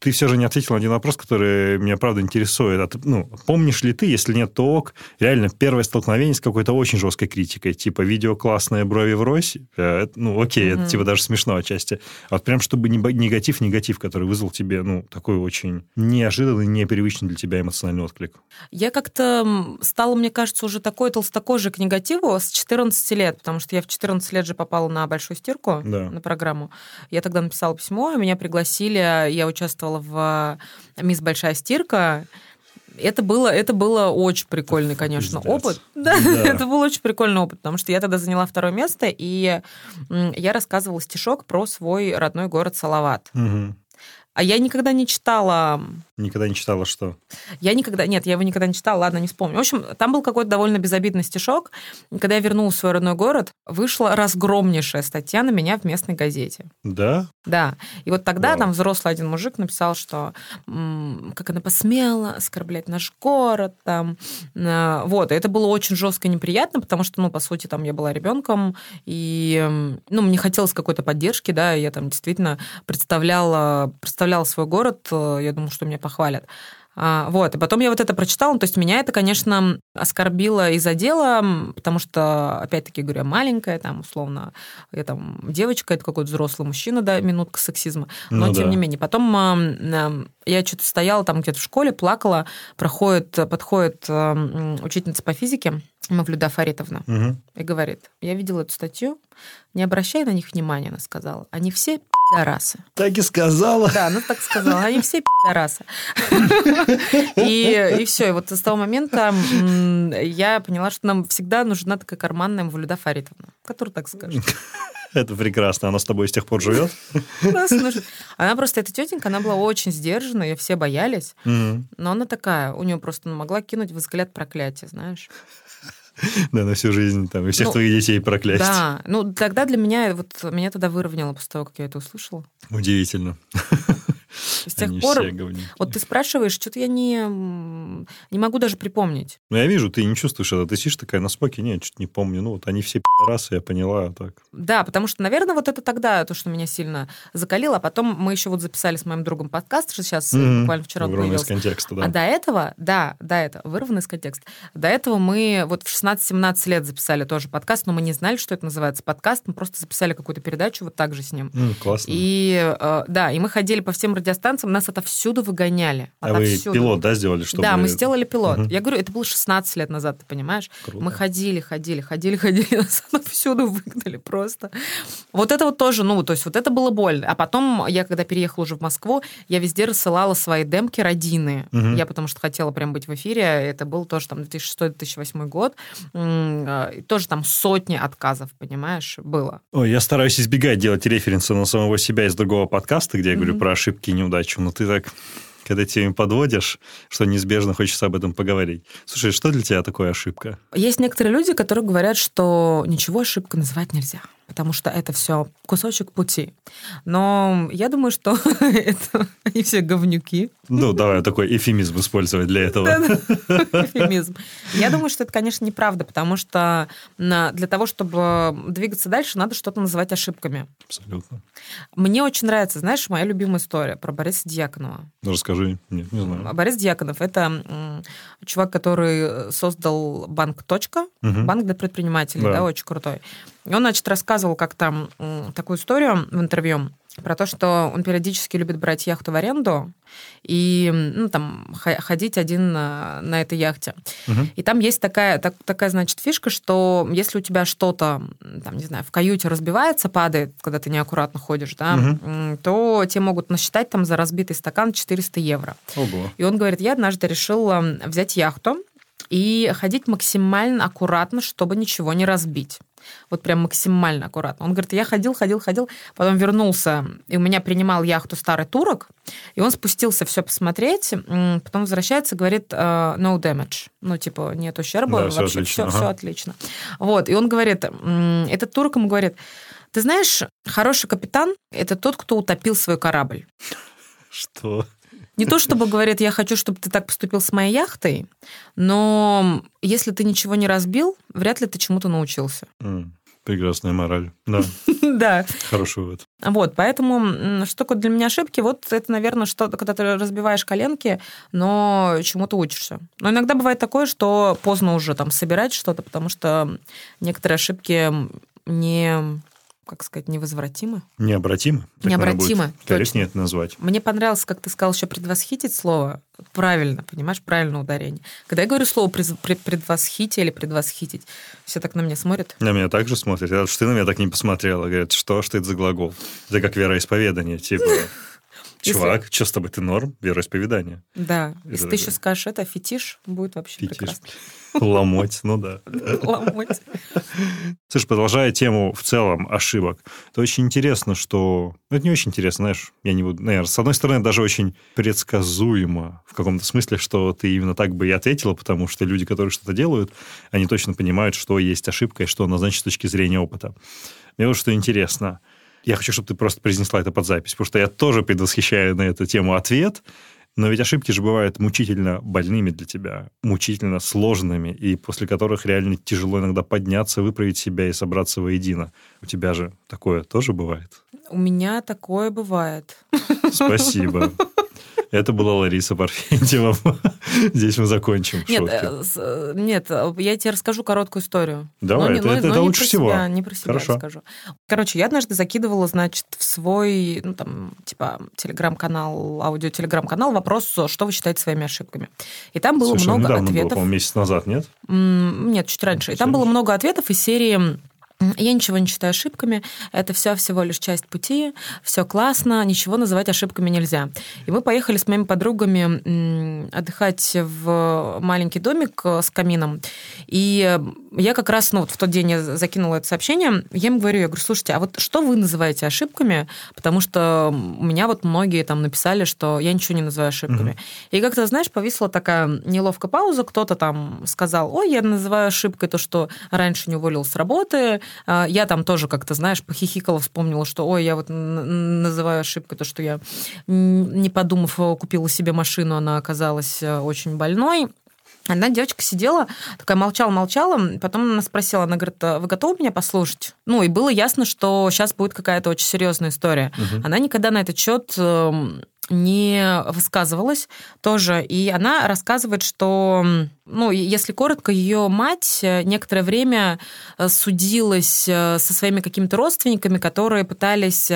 ты все же не ответил на один вопрос, который меня, правда, интересует. А ты, ну, помнишь ли ты, если нет, то ок, реально первое столкновение с какой-то очень жесткой критикой, типа видео классные брови врозь, э, ну, окей, mm-hmm. это типа даже смешно отчасти. А вот прям чтобы негатив-негатив, который вызвал тебе, ну, такой очень неожиданный, непривычный для тебя эмоциональный отклик. Я как-то стала, мне кажется, уже такой толстокожей к негативу с 14 лет, потому что я в 14 лет же попала на большую стирку, да. на программу. Я тогда написала письмо, меня пригласили, я участвовала участвовала в э, «Мисс Большая стирка», это было, это было очень прикольный, конечно, Пиздец. опыт. [LAUGHS] Да, да, это был очень прикольный опыт, потому что я тогда заняла второе место, и я рассказывала стишок про свой родной город Салават. Угу. А я никогда не читала Никогда не читала что? Я никогда... Нет, я его никогда не читала, ладно, не вспомню. В общем, там был какой-то довольно безобидный стишок. Когда я вернулась в свой родной город, вышла разгромнейшая статья на меня в местной газете. Да? Да. И вот тогда Вау. там взрослый один мужик написал, что как она посмела оскорблять наш город. Там. Э, вот. И это было очень жестко и неприятно, потому что, ну, по сути, там я была ребенком, и, ну, мне хотелось какой-то поддержки, да, я там действительно представляла, представляла свой город, э, я думала, что меня похвалят. А, вот, и потом я вот это прочитала, то есть меня это, конечно, оскорбило и задело, потому что, опять-таки, говорю, я маленькая, там, условно, я там девочка, это какой-то взрослый мужчина, да, минутка сексизма, но ну, тем да. не менее. Потом я что-то стояла там где-то в школе, плакала, проходит, подходит э, учительница по физике, Мавлюда Фаритовна, угу. и говорит, я видела эту статью, не обращай на них внимания, она сказала, они все пидорасы. Так и сказала. Да, ну так сказала. Они все пидорасы. [LAUGHS] И, и все. И вот с того момента я поняла, что нам всегда нужна такая карманная Мавлюда Фаритовна, которая так скажет. Это прекрасно. Она с тобой с тех пор живет? [LAUGHS] Она просто, эта тетенька, она была очень сдержана, ее все боялись. Но она такая, у нее просто могла кинуть взгляд проклятия, знаешь. [LAUGHS] Да, на всю жизнь там, и всех ну, твоих детей проклясть. Да, ну тогда для меня, вот меня тогда выровняло после того, как я это услышала. Удивительно. [LAUGHS] С тех Они пор, вот ты спрашиваешь, что-то я не, не могу даже припомнить. Ну, я вижу, ты не чувствуешь это. Ты сидишь такая на споке, нет, что-то не помню. Ну, вот они все пи***расы, я поняла, а так. Да, потому что, наверное, вот это тогда то, что меня сильно закалило. А потом мы еще вот записали с моим другом подкаст, что сейчас mm-hmm. буквально вчера Вырванный из контекста, да. А до этого, да, до этого, вырванный из контекста. До этого мы вот в 16-17 лет записали тоже подкаст, но мы не знали, что это называется подкаст. Мы просто записали какую-то передачу вот так же с ним. Mm, классно. И, э, да, и мы ходили по всем радиостанциям, нас отовсюду выгоняли. А отовсюду. вы пилот, да, сделали? Чтобы... Да, мы сделали пилот. Угу. Я говорю, это было 16 лет назад, ты понимаешь? Круто. Мы ходили, ходили, ходили, [LAUGHS] ходили, нас отовсюду выгнали просто. Вот это вот тоже, ну, то есть вот это было больно. А потом я, когда переехала уже в Москву, я везде рассылала свои демки родины. Угу. Я потому что хотела прям быть в эфире. Это был тоже там 2006-2008 год. А, тоже там сотни отказов, понимаешь, было. Ой, я стараюсь избегать делать референсы на самого себя из другого подкаста, где я говорю про ошибки и неудачи, но ты так к этой теме подводишь, что неизбежно хочется об этом поговорить. Слушай, что для тебя такое ошибка? Есть некоторые люди, которые говорят, что ничего ошибкой называть нельзя. Потому что это все кусочек пути. Но я думаю, что [LAUGHS] это они все говнюки. Ну, давай такой эфемизм использовать для этого. [LAUGHS] Эфемизм. Я думаю, что это, конечно, неправда, потому что для того, чтобы двигаться дальше, надо что-то называть ошибками. Абсолютно. Мне очень нравится, знаешь, моя любимая история про Бориса Дьяконова. Ну, расскажи. Нет, не знаю. Борис Дьяконов – это чувак, который создал банк «Точка», банк для предпринимателей, да, очень крутой. И он, значит, рассказывал как там такую историю в интервью про то, что он периодически любит брать яхту в аренду и ну, там, ходить один на, на этой яхте. Угу. И там есть такая, так, такая, значит, фишка, что если у тебя что-то, там, не знаю, в каюте разбивается, падает, когда ты неаккуратно ходишь, да, угу. то тебе могут насчитать там за разбитый стакан 400 евро. Ого. И он говорит, я однажды решил взять яхту и ходить максимально аккуратно, чтобы ничего не разбить. Вот прям максимально аккуратно. Он говорит, я ходил, ходил, ходил, потом вернулся, и у меня принимал яхту старый турок, и он спустился все посмотреть, потом возвращается, говорит, «Э, no damage. Ну, типа, нет ущерба, да, вообще все, ага. все отлично. Вот, и он говорит, этот турок ему говорит, ты знаешь, хороший капитан – это тот, кто утопил свой корабль. Что? Не то чтобы говорит, я хочу, чтобы ты так поступил с моей яхтой, но если ты ничего не разбил, вряд ли ты чему-то научился. Прекрасная мораль. Да. [LAUGHS] да. Хороший вывод. Вот, поэтому что такое для меня ошибки? Вот это, наверное, что когда ты разбиваешь коленки, но чему-то учишься. Но иногда бывает такое, что поздно уже там собирать что-то, потому что некоторые ошибки не как сказать, невозвратимы. Необратимы. Необратимы. Корректнее это назвать. Мне понравилось, как ты сказал, еще предвосхитить слово. Правильно, понимаешь, правильное ударение. Когда я говорю слово предвосхитить или предвосхитить, все так на меня смотрят. На меня также смотрят. Я, что ты на меня так не посмотрела. Говорят, что, что это за глагол? Это как вероисповедание. Типа, Чувак, Если... что с тобой, ты норм? Вероисповедание. Да. Если ты еще скажешь это, фетиш, будет вообще фетиш. прекрасно. Ломоть, ну да. Ломоть. Слушай, продолжая тему в целом ошибок, то очень интересно, что... Ну, это не очень интересно, знаешь, я не буду... Наверное, с одной стороны, даже очень предсказуемо в каком-то смысле, что ты именно так бы и ответила, потому что люди, которые что-то делают, они точно понимают, что есть ошибка и что она значит с точки зрения опыта. Мне вот что интересно. Я хочу, чтобы ты просто произнесла это под запись, потому что я тоже предвосхищаю на эту тему ответ, но ведь ошибки же бывают мучительно больными для тебя, мучительно сложными, и после которых реально тяжело иногда подняться, выправить себя и собраться воедино. У тебя же такое тоже бывает? У меня такое бывает. Спасибо. Это была Лариса Парфентьева. [LAUGHS] Здесь мы закончим нет, э, э, нет, я тебе расскажу короткую историю. Давай, но, это, но, это, но это лучше всего. Себя, не про себя Хорошо. расскажу. Короче, я однажды закидывала, значит, в свой, ну, там, типа, телеграм-канал, аудио-телеграм-канал вопрос, что вы считаете своими ошибками. И там было Совершенно много ответов. Было, месяц назад, нет? Нет, чуть раньше. И там было много ответов из серии я ничего не считаю ошибками, это все всего лишь часть пути, все классно, ничего называть ошибками нельзя. И мы поехали с моими подругами отдыхать в маленький домик э, с камином. И я как раз, ну, вот в тот день я закинула это сообщение, я им говорю, я говорю, слушайте, а вот что вы называете ошибками? Потому что у меня вот многие там написали, что я ничего не называю ошибками. Mm-hmm. И как-то, знаешь, повисла такая неловкая пауза, кто-то там сказал, ой, я называю ошибкой то, что раньше не уволил с работы, я там тоже как-то, знаешь, похихикала, вспомнила, что, ой, я вот называю ошибкой то, что я, не подумав, купила себе машину, она оказалась э, очень больной. Одна девочка сидела, такая молчала-молчала, потом она спросила, она говорит, «А вы готовы меня послушать? Ну, и было ясно, что сейчас будет какая-то очень серьезная история. Угу. Она никогда на этот счет эм, не высказывалась тоже. И она рассказывает, что, ну, если коротко, ее мать э, некоторое время э, судилась э, со своими какими-то родственниками, которые пытались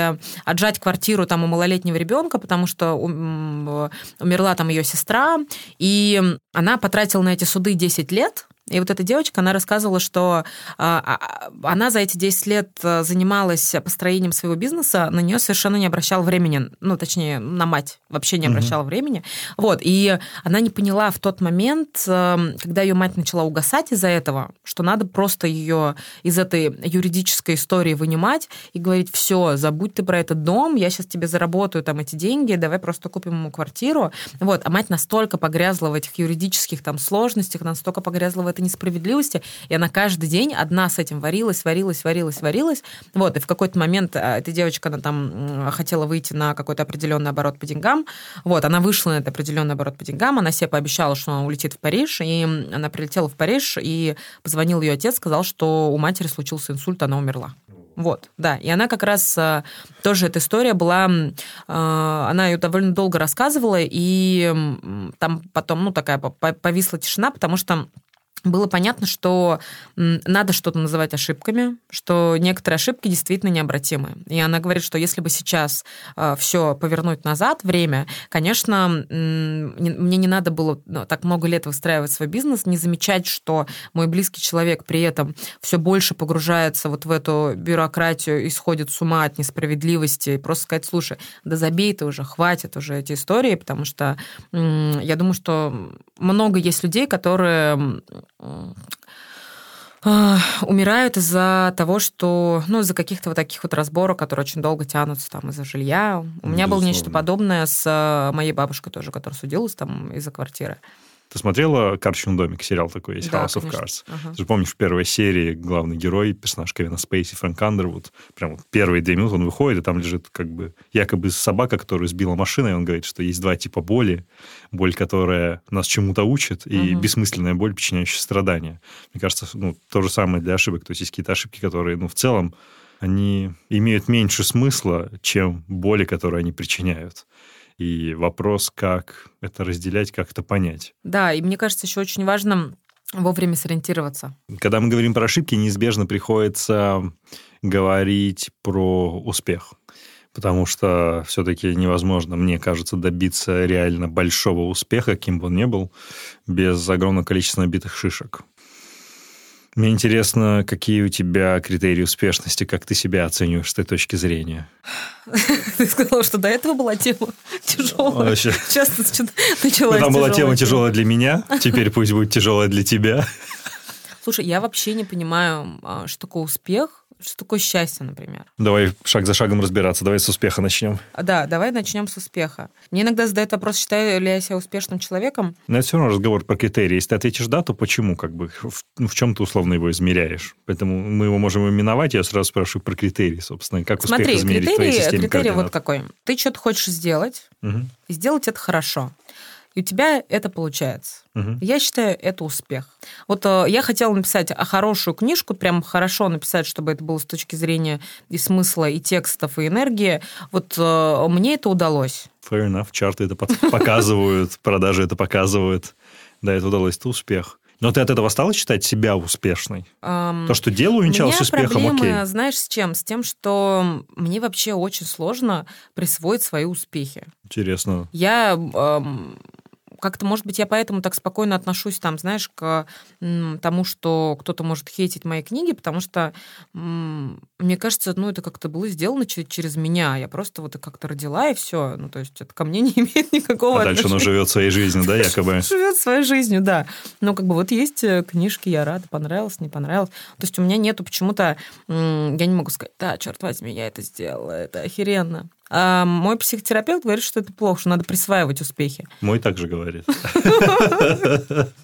отжать квартиру там у малолетнего ребенка, потому что умерла там ее сестра, и она потратила на эти суды 10 лет, и вот эта девочка, она рассказывала, что а, а, она за эти 10 лет э, занималась построением своего бизнеса, на нее совершенно не обращала времени, ну, точнее, на мать вообще не обращала угу. времени. Вот, и она не поняла в тот момент, эм, когда ее мать начала угасать из-за этого, что надо просто ее из этой юридической истории вынимать и говорить, все, забудь ты про этот дом, я сейчас тебе заработаю там эти деньги, давай просто купим ему квартиру. Вот, а мать настолько погрязла в этих юридических там сложностях, настолько погрязла в этой несправедливости, и она каждый день одна с этим варилась, варилась, варилась, варилась. Вот, и в какой-то момент а, эта девочка, она там хотела выйти на какой-то определенный оборот по деньгам. Вот, она вышла на этот определенный оборот по деньгам, она себе пообещала, что она улетит в Париж, и она прилетела в Париж, и позвонил ее отец, сказал, что у матери случился инсульт, она умерла. Вот, да. И она как раз э, тоже эта история была, э, она ее довольно долго рассказывала, и там потом, ну, такая повисла тишина, потому что было понятно, что надо что-то называть ошибками, что некоторые ошибки действительно необратимы. И она говорит, что если бы сейчас э, все повернуть назад, время, конечно, мне не надо было ну, так много лет выстраивать свой бизнес, не замечать, что мой близкий человек при этом все больше погружается вот в эту бюрократию и сходит с ума от несправедливости, и просто сказать, слушай, да забей ты уже, хватит уже эти истории, потому что я думаю, что много есть людей, которые умирают из-за того, что, ну, из-за каких-то вот таких вот разборок, которые очень долго тянутся там из-за жилья. У меня было нечто подобное с э, моей бабушкой тоже, которая судилась там из-за квартиры. Ты смотрела «Карточный домик», сериал такой есть, да, House конечно. of Cards? Ага. Ты же помнишь, в первой серии главный герой, персонаж Кевина Спейси, Фрэнк Андервуд, прям вот первые две минуты он выходит, и там лежит как бы якобы собака, которую сбила машина, и он говорит, что есть два типа боли. Боль, которая нас чему-то учит, и Мгм. бессмысленная боль, причиняющая страдания. Мне кажется, ну, то же самое для ошибок. То есть есть какие-то ошибки, которые, ну, в целом, они имеют меньше смысла, чем боли, которые они причиняют. И вопрос, как это разделять, как это понять. Да, и мне кажется, еще очень важно вовремя сориентироваться. Когда мы говорим про ошибки, неизбежно приходится говорить про успех. Потому что все-таки невозможно, мне кажется, добиться реально большого успеха, каким бы он ни был, без огромного количества набитых шишек. Мне интересно, какие у тебя критерии успешности, как ты себя оцениваешь с этой точки зрения? [LAUGHS] Ты сказала, что до этого была тема тяжелая. Вообще. Сейчас что-то началась Ну, там была тема тяжелая для меня, теперь пусть будет тяжелая для тебя. Слушай, я вообще не понимаю, а, что такое успех, что такое счастье, например. Давай шаг за шагом разбираться. Давай с успеха начнем. А, Да, давай начнем с успеха. Мне иногда задают вопрос, считаю ли я себя успешным человеком. Но это все равно разговор про критерии. Если ты ответишь «да», то почему? Как бы, в, ну, в чем ты условно его измеряешь? Поэтому мы его можем именовать. Я сразу спрашиваю про критерии, собственно. Как успех Смотри, измерить в твоей системе критерий вот координат? какой. Ты что-то хочешь сделать, и сделать это хорошо. И у тебя это получается. мгм. Я считаю, это успех. Вот э, я хотела написать хорошую книжку, прям хорошо написать, чтобы это было с точки зрения и смысла, и текстов, и энергии. Вот э, мне это удалось. Fair enough. Чарты это [LAUGHS] показывают, продажи это показывают. Да, это удалось, это успех. Но ты от этого стала считать себя успешной? Ам, То, что дело увенчалось успехом, проблемы, окей. знаешь, с чем? С тем, что мне вообще очень сложно присвоить свои успехи. Интересно. Я эм, как-то, может быть, я поэтому так спокойно отношусь, там, знаешь, к тому, что кто-то может хейтить мои книги, потому что мне кажется, ну, это как-то было сделано че- через меня. Я просто вот как-то родила, и все. Ну, то есть это ко мне [LAUGHS] не имеет никакого А дальше оно отношения. живет своей жизнью, да, якобы? Живет своей жизнью, да. Но как бы вот есть э, книжки, я рада, понравилось, не понравилось. То есть у меня нету почему-то, я не могу сказать, да, черт возьми, я это сделала, это охеренно. А мой психотерапевт говорит, что это плохо, что надо присваивать успехи. Мой также говорит. [LAUGHS]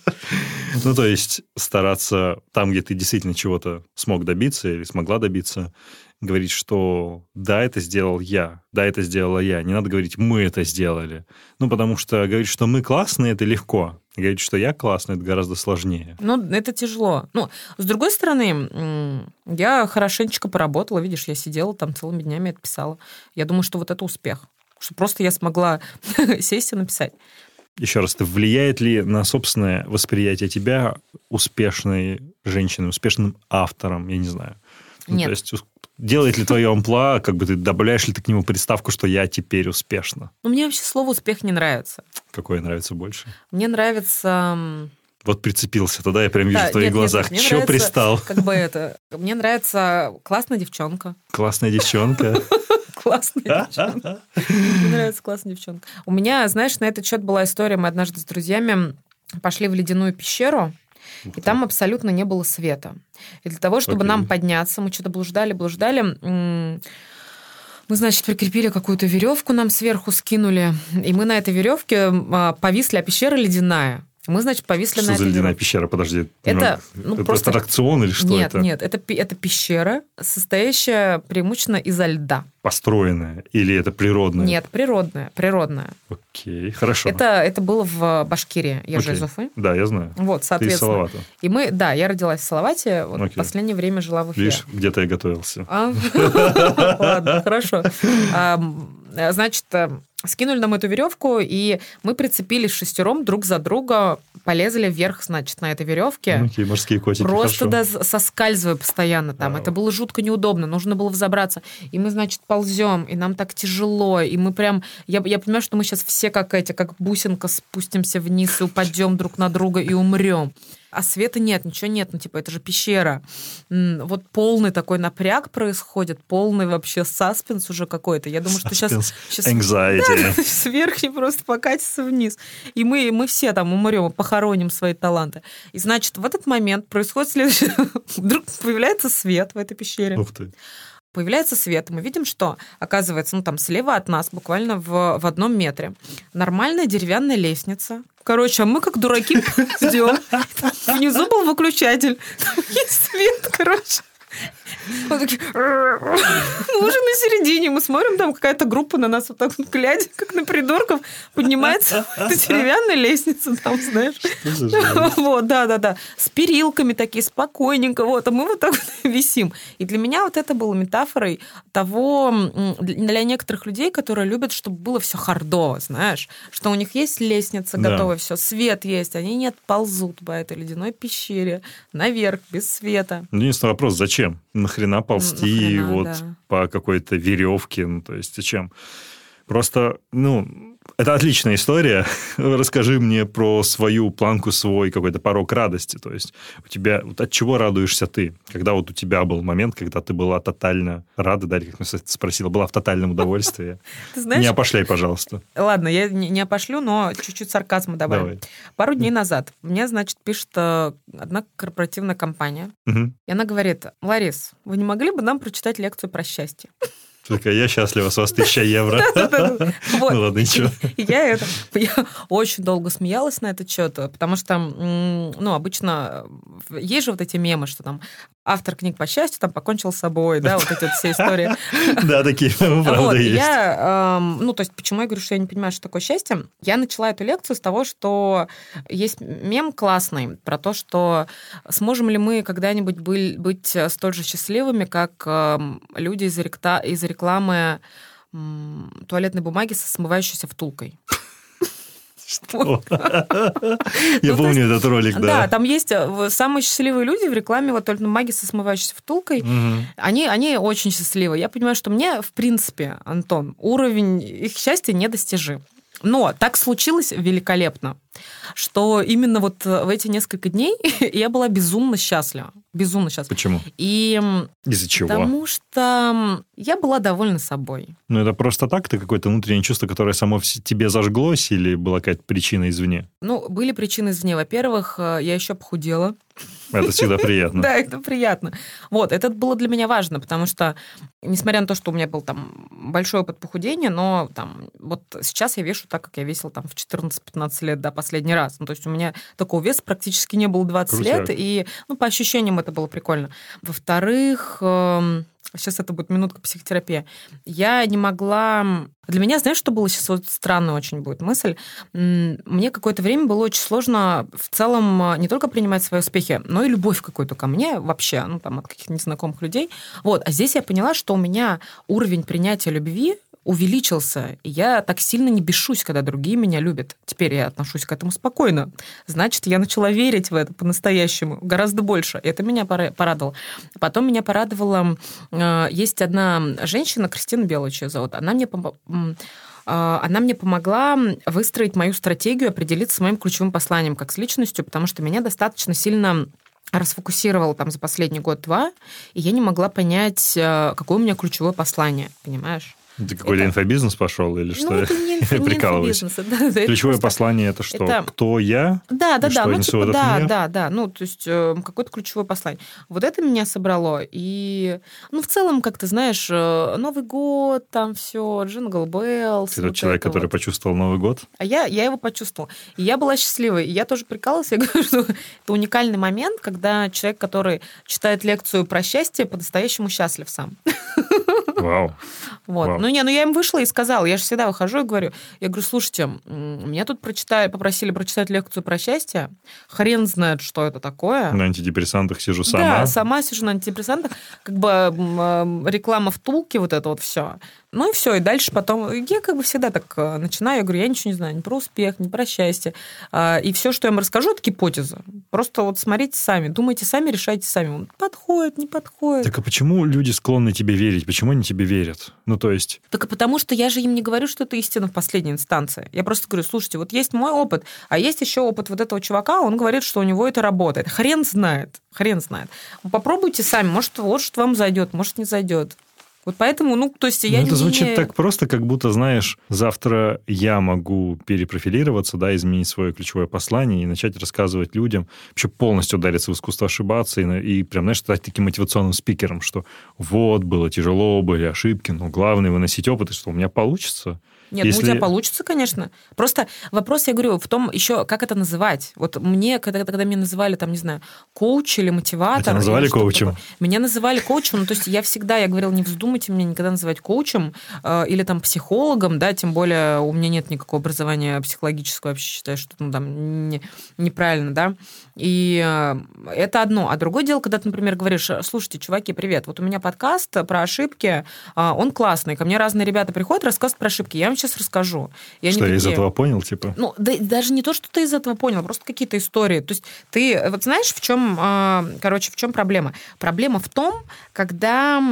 Ну, то есть стараться там, где ты действительно чего-то смог добиться или смогла добиться, говорить, что да, это сделал я, да, это сделала я. Не надо говорить, мы это сделали. Ну, потому что говорить, что мы классные, это легко. Говорить, что я классный, это гораздо сложнее. Ну, это тяжело. Ну, с другой стороны, я хорошенечко поработала, видишь, я сидела там целыми днями, это писала. Я думаю, что вот это успех. Что просто я смогла [LAUGHS] сесть и написать. Еще раз, это влияет ли на собственное восприятие тебя успешной женщиной, успешным автором, я не знаю. Ну, Нет. То есть делает ли твое амплуа, как бы ты добавляешь ли ты к нему приставку, что я теперь успешна? Но мне вообще слово «успех» не нравится. Какое нравится больше? Мне нравится... Вот прицепился, тогда я прям вижу Да, в твоих нет, глазах. Че нравится- пристал? Как бы это... Мне нравится классная девчонка. Классная девчонка. [LAUGHS] Классная девчонка. Мне нравится классная девчонка. У меня, знаешь, на этот счет была история. Мы однажды с друзьями пошли в ледяную пещеру, и там абсолютно не было света. И для того, чтобы Окей. нам подняться, мы что-то блуждали, блуждали. Мы, значит, прикрепили какую-то веревку, нам сверху скинули, и мы на этой веревке а, повисли, а пещера ледяная. Мы, значит, повисли что на за этой ледяная пещера? Подожди. Это, ну, это просто- аттракцион или что нет, это? нет, это, пи- это пещера, состоящая преимущественно изо льда. Построенная или это природное? Нет, природная, природная. Окей, хорошо. Это, это было в Башкирии, я же Окей. из Уфы. Да, я знаю. Вот, Ты из соответственно. И мы, да, я родилась в Салавате, вот Окей. в последнее время жила в Уфе. Видишь, где-то я готовился. А? [LAUGHS] Ладно, хорошо. Э, Значит, э, скинули нам эту веревку, и мы прицепились шестером друг за друга, полезли вверх, значит, на этой веревке. Окей, морские котики, Просто да, соскальзывая постоянно там. Вау. Это было жутко неудобно. Нужно было взобраться. И мы, значит, ползем, и нам так тяжело. И мы прям... Я, я понимаю, что мы сейчас все как эти, как бусинка спустимся вниз и упадем друг на друга и умрем. А света нет, ничего нет. Ну, типа, это же пещера. Вот полный такой напряг происходит, полный вообще саспенс уже какой-то. Я думаю, что сейчас... Сейчас Anxiety. [LAUGHS] сверхи просто покатится вниз. И мы, мы все там умрем, похороним свои таланты. И, значит, в этот момент происходит следующее. [LAUGHS] Вдруг появляется свет в этой пещере. Ух ты. Появляется свет, мы видим, что, оказывается, ну там слева от нас, буквально в, в одном метре, нормальная деревянная лестница. Уже мы как дураки [LAUGHS] ждем. Внизу был выключатель. Там [LAUGHS] есть свет, короче. Мы такие, мы уже на середине, мы смотрим, там какая-то группа на нас вот так вот глядя, как на придурков, поднимается эта деревянная лестница, там, знаешь. Вот, да, да, да. С перилками такие, спокойненько. Вот, а мы вот так вот [LAUGHS] висим. И для меня вот это было метафорой того, для некоторых людей, которые любят, чтобы было все хардово, знаешь, что у них есть лестница готовая, все, свет есть, они не отползут по этой ледяной пещере наверх, без света. Ну, Единственный вопрос, зачем? Нахрена ползти нахрена, вот да. по какой-то веревке? Ну, то есть зачем? Просто, ну, это отличная история. [LAUGHS] Расскажи мне про свою планку, свой какой-то порог радости. То есть у тебя, вот от чего радуешься ты? Когда вот у тебя был момент, когда ты была тотально рада, да, как ты спросила, была в тотальном удовольствии? [LAUGHS] Ты знаешь, Не опошляй, пожалуйста. ладно, я не, опошлю, но чуть-чуть сарказма. Давай. Пару дней назад мне, значит, пишет э, одна корпоративная компания, и она говорит, Ларис, вы не могли бы нам прочитать лекцию про счастье? [LAUGHS] Только я счастлива, с вас тысяча евро. [LAUGHS] Ну ладно, ничего. Я очень долго смеялась на этот счет, потому что, ну, обычно э, есть же вот эти мемы, что там автор книг по счастью там покончил с собой, да, вот эти вот все истории. [LAUGHS] Да, такие, правда, Вот, есть. я, эм, ну, то есть, почему я говорю, что я не понимаю, что такое счастье? Я начала эту лекцию с того, что есть мем классный про то, что сможем ли мы когда-нибудь быть столь же счастливыми, как эм, люди из, рекламы туалетной бумаги со смывающейся втулкой. Что? [LAUGHS] Я Ну, помню этот ролик, Да, да. там есть э, самые счастливые люди в рекламе вот туалетной бумаги со смывающейся втулкой. Они, они очень счастливы. Я понимаю, что мне, в принципе, Антон, уровень их счастья недостижим. Но так случилось великолепно, что именно вот в эти несколько дней [LAUGHS] я была безумно счастлива. Безумно счастлива. Почему? И Из-за чего? потому что я была довольна собой. Ну, это просто так? Ты какое-то внутреннее чувство, которое само в тебе зажглось, или была какая-то причина извне? Ну, были причины извне. Во-первых, э, я еще похудела. Это всегда приятно. [LAUGHS] Да, это приятно. Вот, это было для меня важно, потому что, несмотря на то, что у меня был там большой опыт похудения, но там вот сейчас я вешу так, как я весила там в 14-15 лет, да, последний раз. Ну, то есть у меня такого веса практически не было 20 Крутяк. лет, и, ну, по ощущениям это было прикольно. Во-вторых, эм, сейчас это будет минутка психотерапии, я не могла... Для меня, знаешь, что было сейчас вот странная очень будет мысль? Мне какое-то время было очень сложно в целом а, не только принимать свои успехи, но и любовь какую-то ко мне вообще, ну, там, от каких-то незнакомых людей. Вот. А здесь я поняла, что у меня уровень принятия любви увеличился, я так сильно не бешусь, когда другие меня любят. Теперь я отношусь к этому спокойно. Значит, я начала верить в это по-настоящему гораздо больше. Это меня пора- порадовало. Потом меня порадовало... э, Есть одна женщина, Кристина Белочь ее зовут, она мне а, она мне помогла выстроить мою стратегию, определиться с моим ключевым посланием как с личностью, потому что меня достаточно сильно расфокусировала там за последний год-два, и я не могла понять, э, какое у меня ключевое послание, понимаешь? Ты какой-то Это- инфобизнес пошел или что? Ну, это не, [LAUGHS] не Прикалываюсь. да, это Ключевое просто- послание это что? это- Кто я? Да, да, да, ну типа, да, мир? да, да, ну то есть э, какое-то ключевое послание. Вот это меня собрало, и, ну в целом, как ты знаешь, э, Новый год, там все, Jingle Bells. Ты тот человек, который почувствовал Новый год? А я, я его почувствовала. И я была счастливой. И я тоже прикалывалась. Я [LAUGHS] говорю, что это уникальный момент, когда человек, который читает лекцию про счастье, по-настоящему счастлив сам. [LAUGHS] Вау. Вот. Вау. Ну, не, ну я им вышла и сказала, я же всегда выхожу и говорю, я говорю, слушайте, меня тут прочитали, попросили прочитать лекцию про счастье, хрен знает, что это такое. На антидепрессантах сижу сама. Да, сама сижу на антидепрессантах, как бы э, реклама втулки, вот это вот все. Ну и все, и дальше потом, я как бы всегда так э, начинаю, я говорю, я ничего не знаю, ни про успех, ни про счастье. А, И все, что я вам расскажу, это гипотеза. Просто вот смотрите сами, думайте сами, решайте сами. Подходит, не подходит. Так а почему люди склонны тебе верить? Почему они тебе верят? Ну, то есть, Так и потому что я же им не говорю, что это истина в последней инстанции. Я просто говорю, слушайте, вот есть мой опыт, а есть еще опыт вот этого чувака, он говорит, что у него это работает. Хрен знает, хрен знает. Попробуйте сами, может, может вам зайдет, может, не зайдет. Вот поэтому, ну, то есть я ну, не... это звучит не- так просто, как будто, знаешь, завтра я могу перепрофилироваться, да, изменить свое ключевое послание и начать рассказывать людям, вообще полностью удариться в искусство ошибаться и, и прям, знаешь, стать таким мотивационным спикером, что вот, было тяжело, были ошибки, но главное выносить опыт, и что у меня получится. Нет, ну, Если- у тебя получится, конечно. Просто вопрос, я говорю, в том еще, как это называть. Вот мне, когда, когда меня называли, там, не знаю, коуч или мотиватор... А тебя называли коучем? такое. Меня называли коучем, ну, то есть я всегда, я говорила, не вздумайте меня никогда называть коучем э, или там психологом, да, тем более у меня нет никакого образования психологического, вообще считаю, что ну, там не- неправильно, да. И э, это одно. А другое дело, когда ты, например, говоришь, слушайте, чуваки, привет, вот у меня подкаст про ошибки, а, он классный, ко мне разные ребята приходят, рассказывают про ошибки, я вам сейчас расскажу. Они что я из этого понял, типа? ну, да, даже не то, что ты из этого понял, просто какие-то истории. То есть ты, вот знаешь, в чем, а, короче, в чем проблема? Проблема в том, когда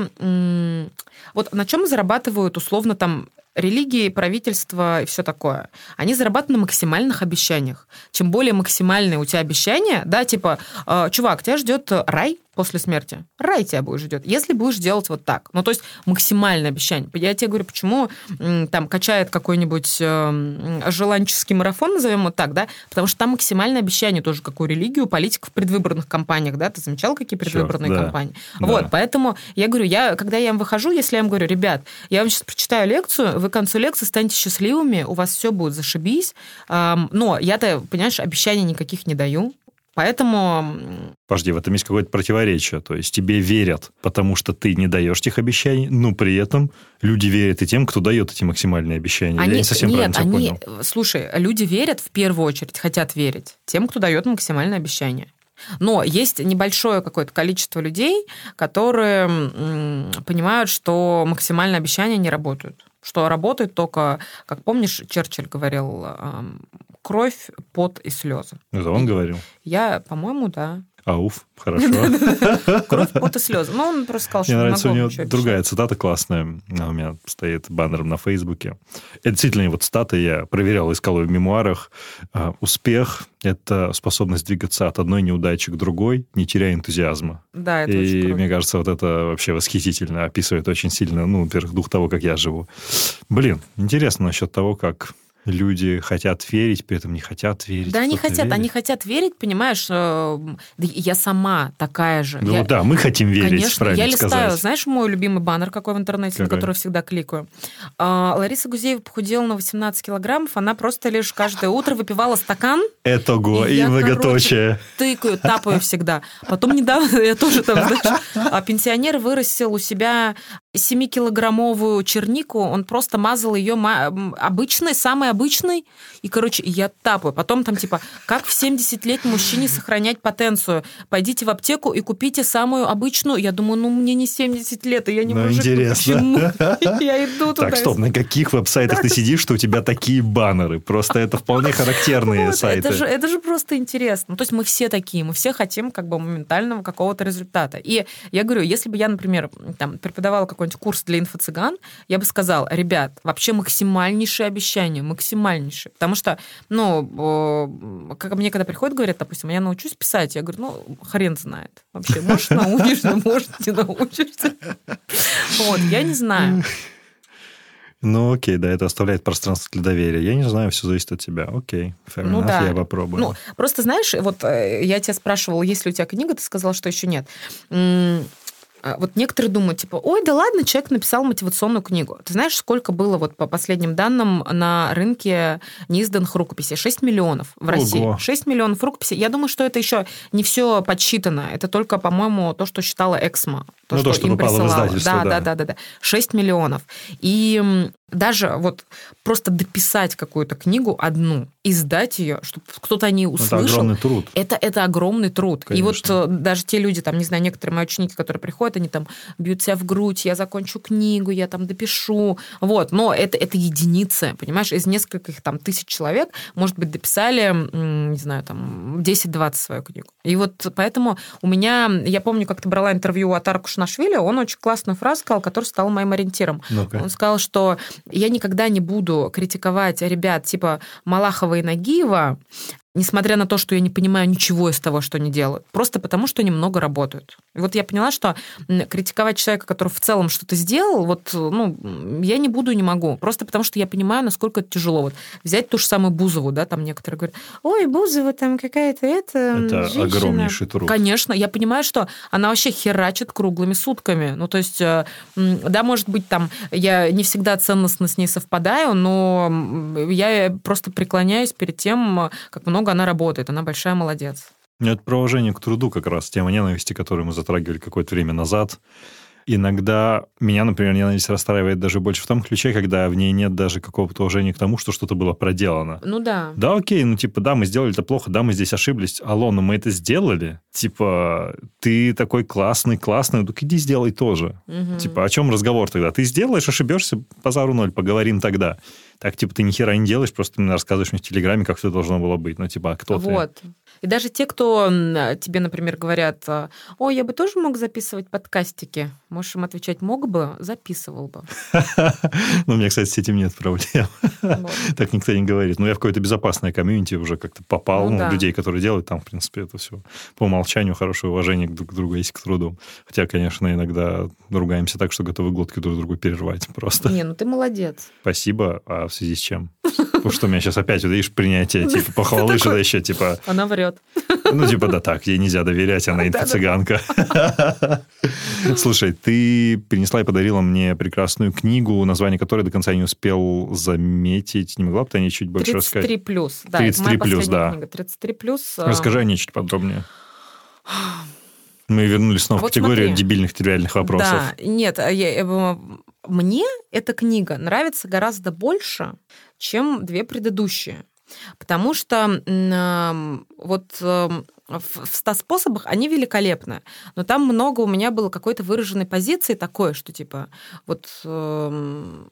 вот на чем зарабатывают условно там религии, правительство и все такое. Они зарабатывают на максимальных обещаниях. Чем более максимальные у тебя обещания, да, типа, э, чувак, тебя ждет рай после смерти. Рай тебя будет ждет, если будешь делать вот так. Ну, то есть максимальное обещание. Я тебе говорю, почему там качает какой-нибудь э, м, желанческий марафон, назовем вот так, да, потому что там максимальное обещание тоже, как у религии, у политиков в предвыборных кампаниях, да, ты замечал, какие предвыборные да. кампании? Да. Вот, поэтому я говорю, я, когда я им выхожу, если я им говорю, ребят, я вам сейчас прочитаю лекцию, вы к концу лекции станете счастливыми, у вас все будет зашибись, Ам, но я-то, понимаешь, обещаний никаких не даю, поэтому Подожди, в этом есть какое-то противоречие. То есть тебе верят, потому что ты не даешь тех обещаний, но при этом люди верят и тем, кто дает эти максимальные обещания. Я не совсем нет, правильно они, понял. слушай, люди верят в первую очередь, хотят верить тем, кто дает максимальное обещание. Но есть небольшое какое-то количество людей, которые понимают, что максимальные обещания не работают. Что работает только, как помнишь, Черчилль говорил, эм, кровь, пот и слезы. Это он говорил. Я, по-моему, да. Ауф, хорошо. [LAUGHS] Кровь, пот и слезы. Ну, он просто сказал, что Мне не нравится, у него другая цитата классная. Она у меня стоит баннером на Фейсбуке. Это действительно вот цитата, я проверял, искал ее в мемуарах. А, Успех – это способность двигаться от одной неудачи к другой, не теряя энтузиазма. Да, это И очень мне кажется, вот это вообще восхитительно описывает очень сильно, ну, во-первых, дух того, как я живу. Блин, интересно насчет того, как люди хотят верить, при этом не хотят верить. Да, они хотят, верит. они хотят верить, понимаешь? э, Да я сама такая же. Ну Я- да, мы хотим верить, Конечно, правильно я листаю. сказать. Знаешь, мой любимый баннер какой в интернете, на Какой? который всегда кликаю? А, Лариса Гузеева похудела на 18 килограммов. Она просто лишь каждое утро выпивала стакан, Этого И и, я, многоточие. тыкаю, тапаю всегда. Потом недавно [LAUGHS] я тоже там, знаешь, а пенсионер вырастил у себя 7-килограммовую чернику, он просто мазал ее обычной, самой обычной, и, короче, я тапаю. Потом там типа, как в 70 лет мужчине сохранять потенцию? Пойдите в аптеку и купите самую обычную. Я думаю, ну мне не 70 лет, и я не Ну, мужик. ну интересно. Почему? [LAUGHS] Я иду туда. Так, стоп, на каких веб-сайтах ты сидишь, что у тебя такие баннеры? Просто это вполне характерные сайты. Это же, просто интересно. То есть мы все такие, мы все хотим как бы моментального какого-то результата. И я говорю, если бы я, например, там, преподавала какой-нибудь курс для инфо-цыган, я бы сказала, ребят, вообще максимальнейшие обещания, максимальнейшие. Потому что, ну, э, как мне когда приходят, говорят, допустим, я научусь писать, я говорю, ну, хрен знает. Вообще, может, научишься, может, не научишься. Вот, я не знаю. Ну, окей, да, это оставляет пространство для доверия. Я не знаю, все зависит от тебя. Окей, fair Ну enough, да. я попробую. Ну, просто знаешь, вот э, я тебя спрашивала, есть ли у тебя книга, ты сказал, что еще нет. А Вот некоторые думают, типа, ой, да ладно, человек написал мотивационную книгу. Ты знаешь, сколько было вот по последним данным на рынке неизданных рукописей? 6 миллионов в России. Ого. 6 миллионов рукописей. Я думаю, что это еще не все подсчитано. Это только, по-моему, то, что считала Эксмо. Ну, то, что им попало в присылало. издательство, да, да. да, да, да, да. 6 миллионов. И даже вот просто дописать какую-то книгу одну, издать ее, чтобы кто-то о ней Ну, это услышал, огромный труд. это, это огромный труд. И вот Конечно. э, даже те люди, там, не знаю, некоторые мои ученики, которые приходят, они там бьют себя в грудь, я закончу книгу, я там допишу. Вот, но это, это единицы, понимаешь? Из нескольких там тысяч человек, может быть, дописали, не знаю, там, 10-20 свою книгу. И вот поэтому у меня, я помню, как ты брала интервью от Арку Шнашвили, он очень классную фразу сказал, которая стала моим ориентиром. Ну-ка. Он сказал, что я никогда не буду критиковать ребят типа Малахова и Нагиева, несмотря на то, что я не понимаю ничего из того, что они делают, просто потому, что они много работают. И вот я поняла, что критиковать человека, который в целом что-то сделал, вот, ну, я не буду и не могу, просто потому что я понимаю, насколько это тяжело. Вот взять ту же самую Бузову, да, там некоторые говорят, ой, Бузова там какая-то это Это женщина». огромнейший труд. Конечно, я понимаю, что она вообще херачит круглыми сутками. Ну, то есть, э, да, может быть, там я не всегда ценностно с ней совпадаю, но я просто преклоняюсь перед тем, как много она работает. Она большая молодец. Ну, Это про уважение к труду как раз, тема ненависти, которую мы затрагивали какое-то время назад. Иногда меня, например, ненависть расстраивает даже больше в том ключе, когда в ней нет даже какого-то уважения к тому, что что-то было проделано. Ну да. Да, окей, ну типа, да, мы сделали это плохо, да, мы здесь ошиблись. Алло, но мы это сделали. Типа, ты такой классный, классный, ну так иди сделай тоже. Мгм. Типа, о чем разговор тогда? Ты сделаешь, ошибешься, базару ноль, поговорим тогда. Так, типа, ты ни хера не делаешь, просто мне рассказываешь мне в Телеграме, как все должно было быть. Ну, типа, а кто ты? Вот. И даже те, кто м, тебе, например, говорят, о, я бы тоже мог записывать подкастики. Можешь им отвечать, мог бы, записывал бы. [LAUGHS] Ну, у меня, кстати, с этим нет проблем. [LAUGHS] Так никто не говорит. Ну, я в какое-то безопасное комьюнити уже как-то попал. Ну Ну, людей, которые делают там, в принципе, это все по умолчанию хорошее уважение друг к другу есть к труду. Хотя, конечно, иногда ругаемся так, что готовы глотки друг другу перервать [LAUGHS] просто. Не, ну ты молодец. Спасибо, а в связи с чем? Потому что у меня сейчас опять, видишь, принятие, типа, похвалы, что еще, типа, Она врет. ну, типа, да так, ей нельзя доверять, она инфо-цыганка. Слушай, ты принесла и подарила мне прекрасную книгу, название которой до конца не успел заметить. Не могла бы ты о ней чуть больше 33 рассказать? плюс. Да, это 33 моя плюс, да. книга. 33 плюс. э, Расскажи о ней чуть подробнее. [SIGHS] Мы вернулись снова Вот в категорию смотри. дебильных тривиальных вопросов. Да, нет, а я- э, мне эта книга нравится гораздо больше, чем две предыдущие. Потому что ам, вот ам, в в 100 способах они великолепны, но там много у меня было какой-то выраженной позиции такой, что типа вот ам,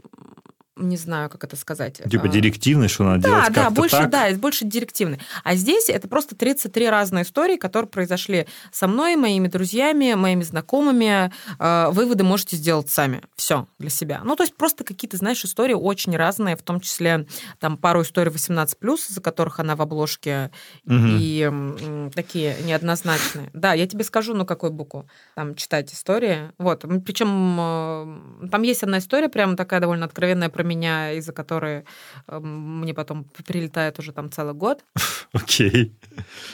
не знаю, как это сказать. Типа а, директивный, что надо да, делать да, как-то больше, так. да, больше директивный. А здесь это просто 33 разные истории, которые произошли со мной, моими друзьями, моими знакомыми. Э, Выводы можете сделать сами. Все для себя. Ну, то есть просто какие-то, знаешь, истории очень разные, в том числе там пару историй 18+, за которых она в обложке, Мгм. и м, такие неоднозначные. Да, я тебе скажу, ну, какую букву там читать истории. Вот. Причем там есть одна история, прям такая довольно откровенная про меня, из-за которой э, мне потом прилетает уже там целый год. [LAUGHS] Окей.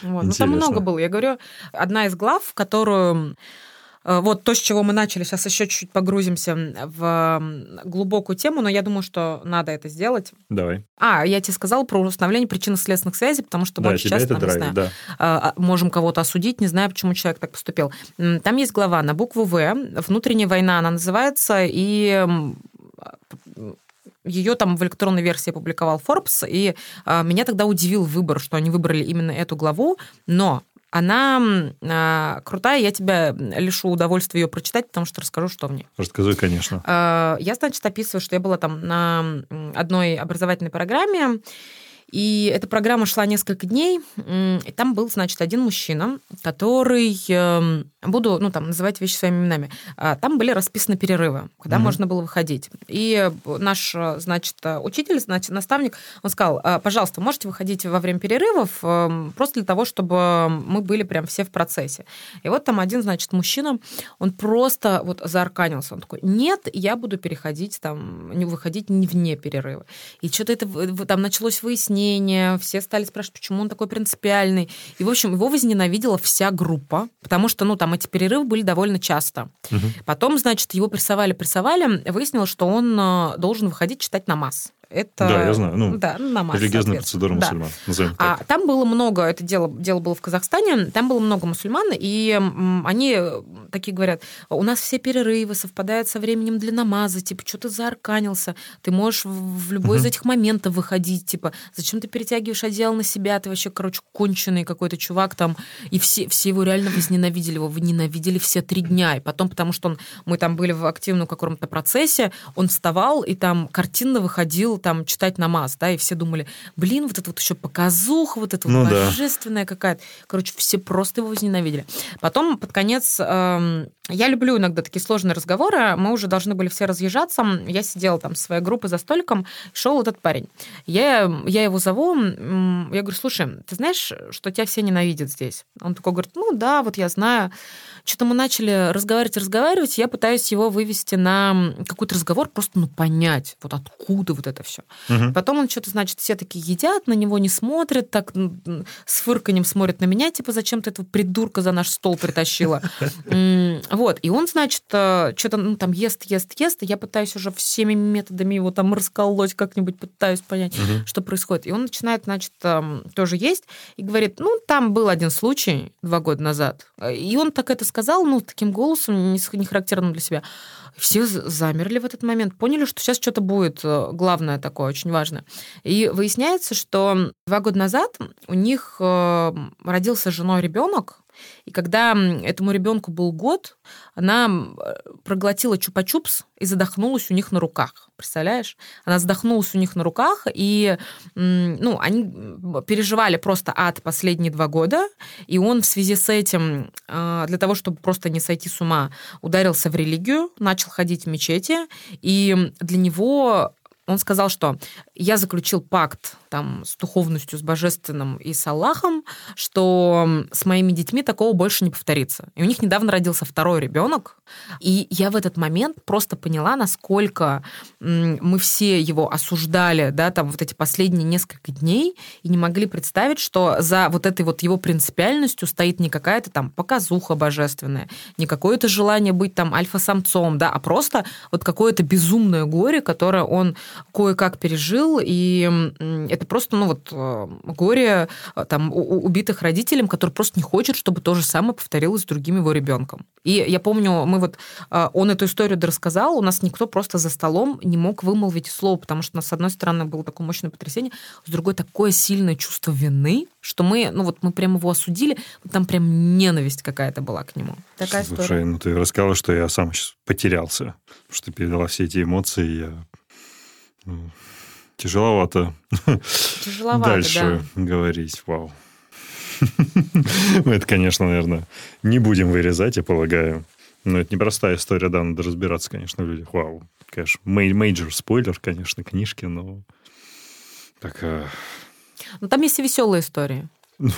Вот. Ну, там много было. Я говорю, одна из глав, которую э, вот то, с чего мы начали, сейчас еще чуть-чуть погрузимся в глубокую тему, но я думаю, что надо это сделать. Давай. А, я тебе сказала про установление причинно-следственных связей, потому что Да, больше часто, это там, не драйвит, знаю, да. а, можем кого-то осудить, не знаю, почему человек так поступил. Там есть глава на букву В, внутренняя война она называется, и м, ее там в электронной версии опубликовал Forbes, и а, меня тогда удивил выбор, что они выбрали именно эту главу, но она а, крутая, я тебя лишу удовольствия ее прочитать, потому что расскажу, что в ней. Рассказывай, конечно. Э, Я, значит, описываю, что я была там на одной образовательной программе, и эта программа шла несколько дней, и там был, значит, один мужчина, который эм, буду, ну, там, называть вещи своими именами. А, там были расписаны перерывы, когда mm-hmm. можно было выходить. И наш, значит, учитель, значит, наставник, он сказал, «А, пожалуйста, можете выходить во время перерывов эм, просто для того, чтобы мы были прям все в процессе. И вот там один, значит, мужчина, он просто вот заарканился. Он такой, нет, я буду переходить там, не выходить не вне перерыва. И что-то это там началось выяснение, все стали спрашивать, почему он такой принципиальный. И, в общем, его возненавидела вся группа, потому что, ну, там эти перерывы были довольно часто. Угу. Потом, значит, его прессовали, прессовали, выяснилось, что он э, должен выходить читать намаз. Это, да, я знаю. Ну, да, намаз, религиозная процедура мусульман. Да. А там было много, это дело, дело было в Казахстане, там было много мусульман, и они такие говорят, у нас все перерывы совпадают со временем для намаза, типа, что ты заарканился, ты можешь в любой угу. из этих моментов выходить, типа, зачем ты перетягиваешь одеяло на себя, ты вообще, короче, конченый какой-то чувак там, и все, все его реально возненавидели, его ненавидели все три дня, и потом, потому что он, мы там были в активном каком-то процессе, он вставал и там картинно выходил там читать намаз, да, и все думали, блин, вот это вот еще показуха, вот это ну, вот да. божественная какая-то. Короче, все просто его возненавидели. Потом под конец э, я люблю иногда такие сложные разговоры. Мы уже должны были все разъезжаться. Я сидела там со своей группой за столиком, шел этот парень. Я, я его зову, я говорю, слушай, ты знаешь, что тебя все ненавидят здесь? Он такой говорит, ну да, вот я знаю. Что-то мы начали разговаривать, разговаривать, я пытаюсь его вывести на какой-то разговор, просто ну, понять, вот откуда вот это все. Угу. Потом он что-то, значит, все такие едят, на него не смотрят, так с фырканем смотрят на меня, типа, зачем ты этого придурка за наш стол притащила? [LAUGHS] Вот, и он, значит, э, что-то ну, там ест, ест, ест, и я пытаюсь уже всеми методами его там расколоть как-нибудь, пытаюсь понять, угу. что происходит. И он начинает, значит, тоже есть и говорит, ну, там был один случай два года назад. И он так это сказал, ну, таким голосом, не характерным для себя. Все замерли в этот момент, поняли, что сейчас что-то будет э, главное такое, очень важное. И выясняется, что два года назад у них э, родился женой ребенок, и когда этому ребенку был год, она проглотила чупа-чупс и задохнулась у них на руках. Представляешь? Она задохнулась у них на руках, и ну, они переживали просто ад последние два года, и он в связи с этим, э, для того, чтобы просто не сойти с ума, ударился в религию, начал ходить в мечети, и для него он сказал, что я заключил пакт там, с духовностью, с божественным и с Аллахом, что с моими детьми такого больше не повторится. И у них недавно родился второй ребенок, и я в этот момент просто поняла, насколько мы все его осуждали, да, там вот эти последние несколько дней, и не могли представить, что за вот этой вот его принципиальностью стоит не какая-то там показуха божественная, не какое-то желание быть там альфа-самцом, да, а просто вот какое-то безумное горе, которое он кое-как пережил, и это просто, ну вот, э, горе э, там убитых родителям, который просто не хочет, чтобы то же самое повторилось с другим его ребенком. И я помню, мы вот, э, он эту историю рассказал, у нас никто просто за столом не мог вымолвить слово, потому что у нас, с одной стороны, было такое мощное потрясение, с другой такое сильное чувство вины, что мы, ну вот мы прям его осудили, там прям ненависть какая-то была к нему. Такая Слушай, история. ну ты рассказала, что я сам сейчас потерялся, что передала все эти эмоции, я тяжеловато, тяжеловато дальше да. говорить. Вау. Мы это, конечно, наверное, не будем вырезать, я полагаю. Но это непростая история, да, надо разбираться, конечно, в людях. Вау. Конечно, major spoiler, конечно, книжки, но... Так, а... Ну, там есть и веселые истории. Ну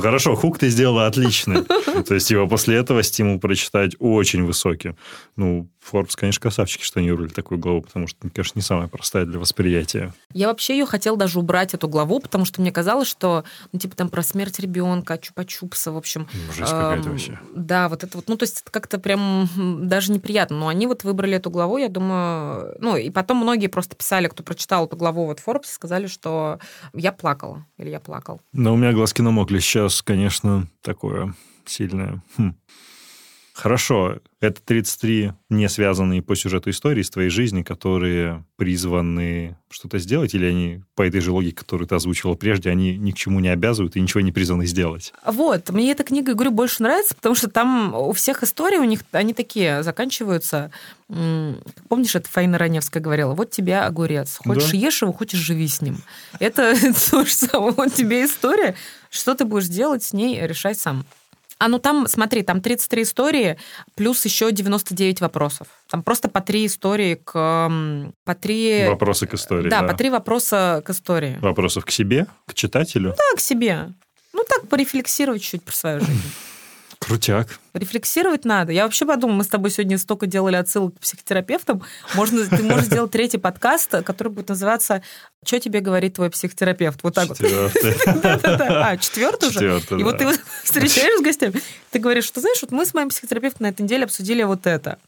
хорошо, хук ты сделала отличный. То есть его после этого стимул прочитать очень высокий. Ну, Forbes, конечно, красавчики, что они выбрали такую главу, потому что, конечно, не самая простая для восприятия. Я вообще ее хотела даже убрать, эту главу, потому что мне казалось, что, ну, типа, там про смерть ребенка, чупа-чупса, в общем. Жесть какая-то вообще. Да, вот это вот, ну, то есть это как-то прям даже неприятно. Но они вот выбрали эту главу, я думаю... Ну, и потом многие просто писали, кто прочитал эту главу вот Forbes, сказали, что я плакала или я плакал. Но у меня глазки намокли. Сейчас, конечно, такое сильное. Хм. Хорошо, это 33 не связанные по сюжету истории из твоей жизни, которые призваны что-то сделать, или они по этой же логике, которую ты озвучивала прежде, они ни к чему не обязывают и ничего не призваны сделать? Вот, мне эта книга, говорю, больше нравится, потому что там у всех истории, у них они такие заканчиваются. Помнишь, это Фаина Раневская говорила, вот тебе огурец, хочешь да. ешь его, хочешь живи с ним. Это [LAUGHS] то же самое, вот тебе история, что ты будешь делать с ней, решай сам. А ну там, смотри, там 33 истории, плюс еще 99 вопросов. Там просто по три истории к... По три... Вопросы к истории, да. да. по три вопроса к истории. Вопросов к себе, к читателю? Да, к себе. Ну так, порефлексировать чуть про свою жизнь. Крутяк. Рефлексировать надо. Я вообще подумала, мы с тобой сегодня столько делали отсылок к психотерапевтам. Можно, ты можешь сделать третий подкаст, который будет называться «Что тебе говорит твой психотерапевт?» Вот так вот. [LAUGHS] А, четвертый уже? И вот ты [LAUGHS] встречаешь с гостями, ты говоришь, что знаешь, вот мы с моим психотерапевтом на этой неделе обсудили вот это.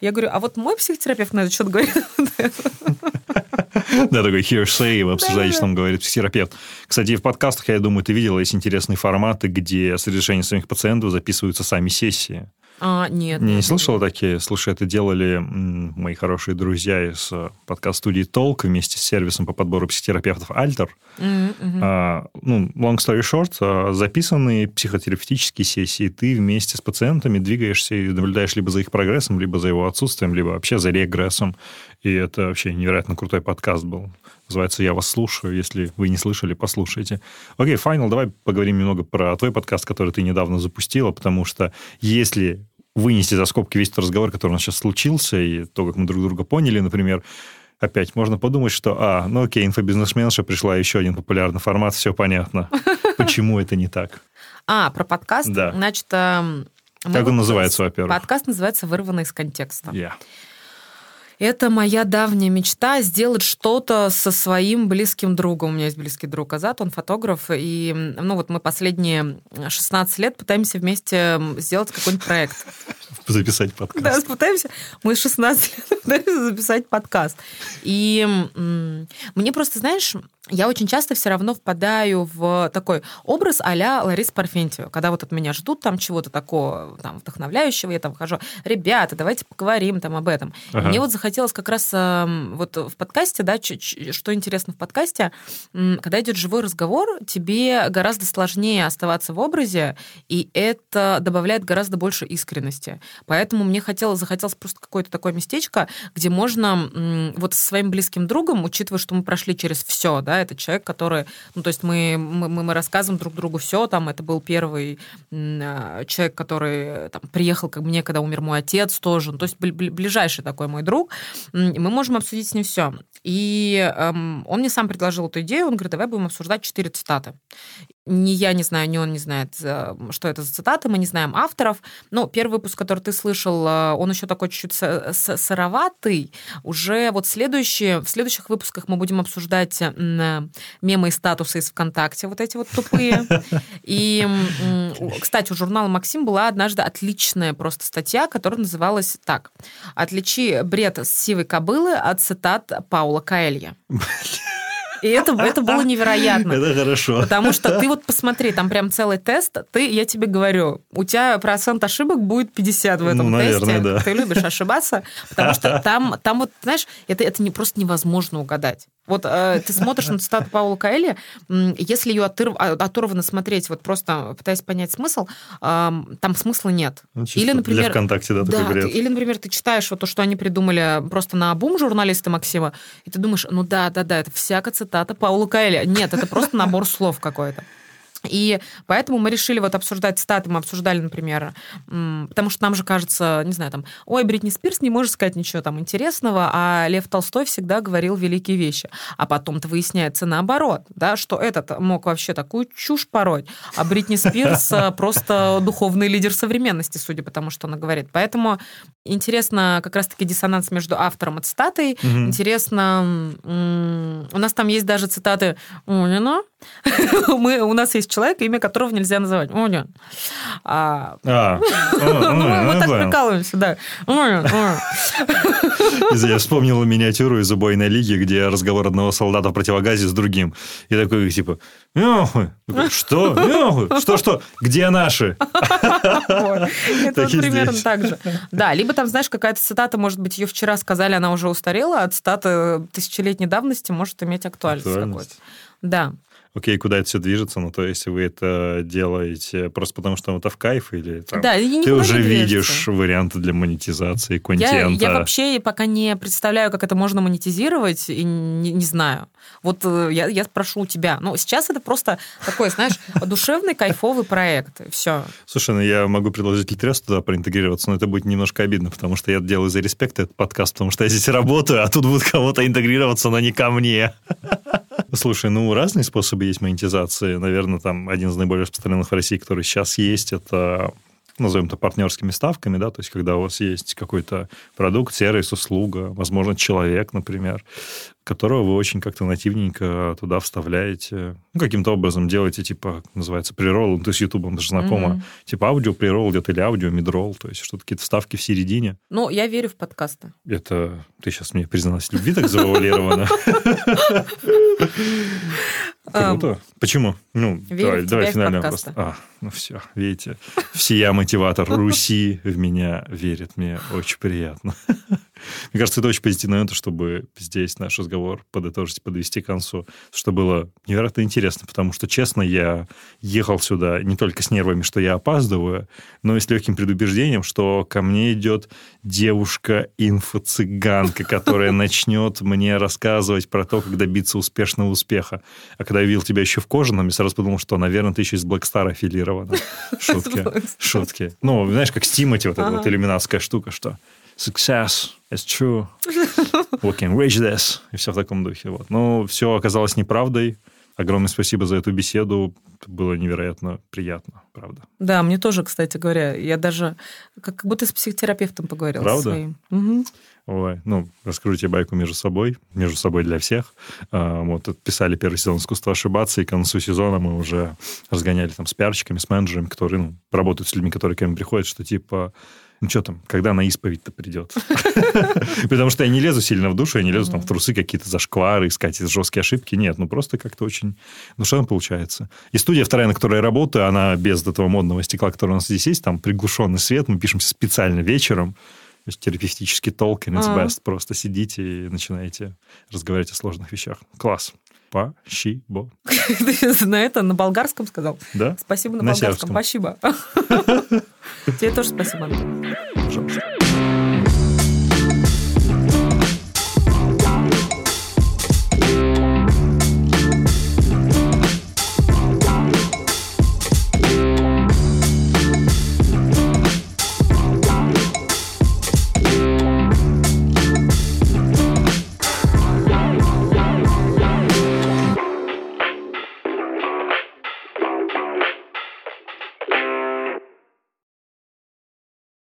Я говорю, а вот мой психотерапевт на этот счет говорит вот это. [LAUGHS] Да, такой hearsay, вы обсуждаете, что он говорит психотерапевт. Кстати, в подкастах, я думаю, ты видела, есть интересные форматы, где с разрешения самих пациентов записываются сами сессии. А, нет. Не, слышала такие? Слушай, это делали мои хорошие друзья из э, подкаст-студии «Толк» вместе с сервисом по подбору психотерапевтов «Альтер». А, ну, long story short, а, записанные психотерапевтические сессии, ты вместе с пациентами двигаешься и наблюдаешь либо за их прогрессом, либо за его отсутствием, либо вообще за регрессом. И это вообще невероятно крутой подкаст был. Называется «Я вас слушаю». Если вы не слышали, послушайте. Окей, Final, давай поговорим немного про твой подкаст, который ты недавно запустила, потому что если вынести за скобки весь этот разговор, который у нас сейчас случился, и то, как мы друг друга поняли, например, опять можно подумать, что, а, ну окей, инфобизнесменша пришла еще один популярный формат, все понятно. [LAUGHS] Почему это не так? А, про подкаст? Да. Значит, эм, Как он называется, во-первых? Подкаст называется «Вырванный из контекста». Я. Это моя давняя мечта сделать что-то со своим близким другом. У меня есть близкий друг Азат, он фотограф, и ну вот мы последние 16 лет пытаемся вместе сделать какой-нибудь проект. Записать Да, подкаст. пытаемся. Мы 16 лет [LAUGHS] пытаемся записать подкаст. И мне просто, знаешь, я очень часто все равно впадаю в такой образ а-ля Ларисы Парфентьева, когда вот от меня ждут там чего-то такого там, вдохновляющего, я там хожу, ребята, давайте поговорим там об этом. И Ага. Мне вот захотелось как раз эм, вот в подкасте, да, что интересно в подкасте, когда идет живой разговор, тебе гораздо сложнее оставаться в образе, и это добавляет гораздо больше искренности. Поэтому мне хотелось, захотелось просто какое-то такое местечко, где можно вот со своим близким другом, учитывая, что мы прошли через все, да, это человек, который, ну, то есть мы, мы, мы- рассказываем друг другу все, там, это был первый а, человек, который там, приехал ко мне, когда умер мой отец тоже, ну, то есть бли- бли- ближайший такой мой друг, мы можем обсудить с ним все. И эм, он мне сам предложил эту идею, он говорит, давай будем обсуждать четыре цитаты. Ни я не знаю, ни он не знает, э, что это за цитаты, мы не знаем авторов. Но первый выпуск, который ты слышал, э, он еще такой чуть-чуть сыроватый. Уже вот следующие, в следующих выпусках мы будем обсуждать э, мемы и статусы из ВКонтакте, вот эти вот тупые. И, кстати, у журнала «Максим» была однажды отличная просто статья, которая называлась так. «Отличи бред с сивой кобылы от цитат Паула Каэлья». [LAUGHS] И это, это было невероятно. Это хорошо. Потому что ты вот посмотри, там прям целый тест, ты, я тебе говорю, у тебя процент ошибок будет 50 в этом Ну, наверное, тесте. да. Ты любишь ошибаться, потому что [LAUGHS] там, там вот, знаешь, это, это не, просто невозможно угадать. Вот э, ты смотришь на цитату Паула Каэли, если ее оторв- а, оторванно смотреть, вот просто пытаясь понять смысл, ам, там смысла нет. Ну, Или, Для например, ВКонтакте, да, такой да, бред. ты- или, например, ты читаешь вот то, что они придумали просто на обум журналиста Максима, и ты думаешь, ну да, да, да, это всяко цитата Паула Каэля. Нет, это просто набор слов какой-то. И поэтому мы решили вот обсуждать цитаты. Мы обсуждали, например, потому что нам же кажется, не знаю, там, ой, Бритни Спирс не может сказать ничего там интересного, а Лев Толстой всегда говорил великие вещи. А потом-то выясняется наоборот, да, что этот мог вообще такую чушь пороть, а Бритни Спирс э, [LAUGHS] просто духовный лидер современности, судя по тому, что она говорит. Поэтому интересно как раз-таки диссонанс между автором и цитатой. Интересно, у нас там есть даже цитаты Унина. [LAUGHS] Мы, у нас есть человек, имя которого нельзя называть. Унин. А, А, [LAUGHS] ну, мы так прикалываемся, да. [LAUGHS] Я вспомнил миниатюру из убойной лиги, где разговор одного солдата в противогазе с другим. И такой, типа, что? Нюхай? Что-что? Где наши? Это примерно так же. Да, либо там, знаешь, какая-то цитата, может быть, ее вчера сказали, она уже устарела, а цитата тысячелетней давности может иметь актуальность какую-то. Актуальность. Да. Окей, куда это все движется? Ну, то есть вы это делаете просто потому, что это в кайф или там, Да, ты уже видишь варианты для монетизации Я, контента? я вообще пока не представляю, как это можно монетизировать, и не, не знаю. Вот э, я, я спрошу у тебя. Ну, сейчас это просто такой, знаешь, [LAUGHS] душевный, кайфовый проект. Все. Слушай, ну я могу предложить Литрес туда проинтегрироваться, но это будет немножко обидно, потому что я делаю за респект этот подкаст, потому что я здесь [LAUGHS] работаю, а тут будут кого-то интегрироваться, но не ко мне. [LAUGHS] Слушай, ну разные способы есть монетизации. Наверное, там один из наиболее распространенных в России, который сейчас есть, это назовем это партнерскими ставками, да, то есть когда у вас есть какой-то продукт, сервис, услуга, возможно, человек, например, которого вы очень как-то нативненько туда вставляете, ну, каким-то образом делаете, типа, называется, прирол, ну, то есть YouTube даже знакомо, mm-hmm. типа аудио прирол где-то или аудио мидрол, то есть что-то какие-то вставки в середине. Ну, я верю в подкасты. Это ты сейчас мне призналась любви так завуалирована. [LAUGHS] Круто. Почему? Ну, давай, давай финальный вопрос. А, ну все, видите, всея мотиватор Руси в меня верит. Мне очень приятно. [LAUGHS] Мне кажется, это очень позитивный момент, чтобы здесь наш разговор подытожить, подвести к концу, что было невероятно интересно, потому что, честно, я ехал сюда не только с нервами, что я опаздываю, но и с легким предубеждением, что ко мне идет девушка-инфо-цыганка, которая начнет мне рассказывать про то, как добиться успешного успеха. А когда я видел тебя еще в кожаном, я сразу подумал, что, наверное, ты еще из Star аффилирована. [LAUGHS] Шутки. Шутки. Ну, знаешь, как с Тимати, вот эта вот иллюминатская штука, что success is true, [LAUGHS] we can reach this, и все в таком духе. Вот. Но все оказалось неправдой. Огромное спасибо за эту беседу. Это было невероятно приятно, правда. Да, мне тоже, кстати говоря, я даже как будто с психотерапевтом поговорила. Правда? Своим. Угу. Ой, ну, расскажу тебе байку между собой, между собой для всех. А, вот, писали первый сезон «Искусство ошибаться», и к концу сезона мы уже разгоняли там с пиарщиками, с менеджерами, которые ну, работают с людьми, которые к ним приходят, что типа ну что там, когда на исповедь-то придет? [LAUGHS] Потому что я не лезу сильно в душу, я не лезу там в трусы какие-то зашквары, искать жесткие ошибки. Нет, ну просто как-то очень душевно получается. И студия вторая, на которой я работаю, она без этого модного стекла, который у нас здесь есть, там приглушенный свет, мы пишемся специально вечером. То есть терапевтический толк, and it's best. Просто сидите и начинаете разговаривать о сложных вещах. Класс. Спасибо. Ты [LAUGHS] на это на болгарском сказал? Да. Спасибо на, на болгарском. Спасибо. [LAUGHS] Тебе тоже спасибо, Антон. Пожалуйста.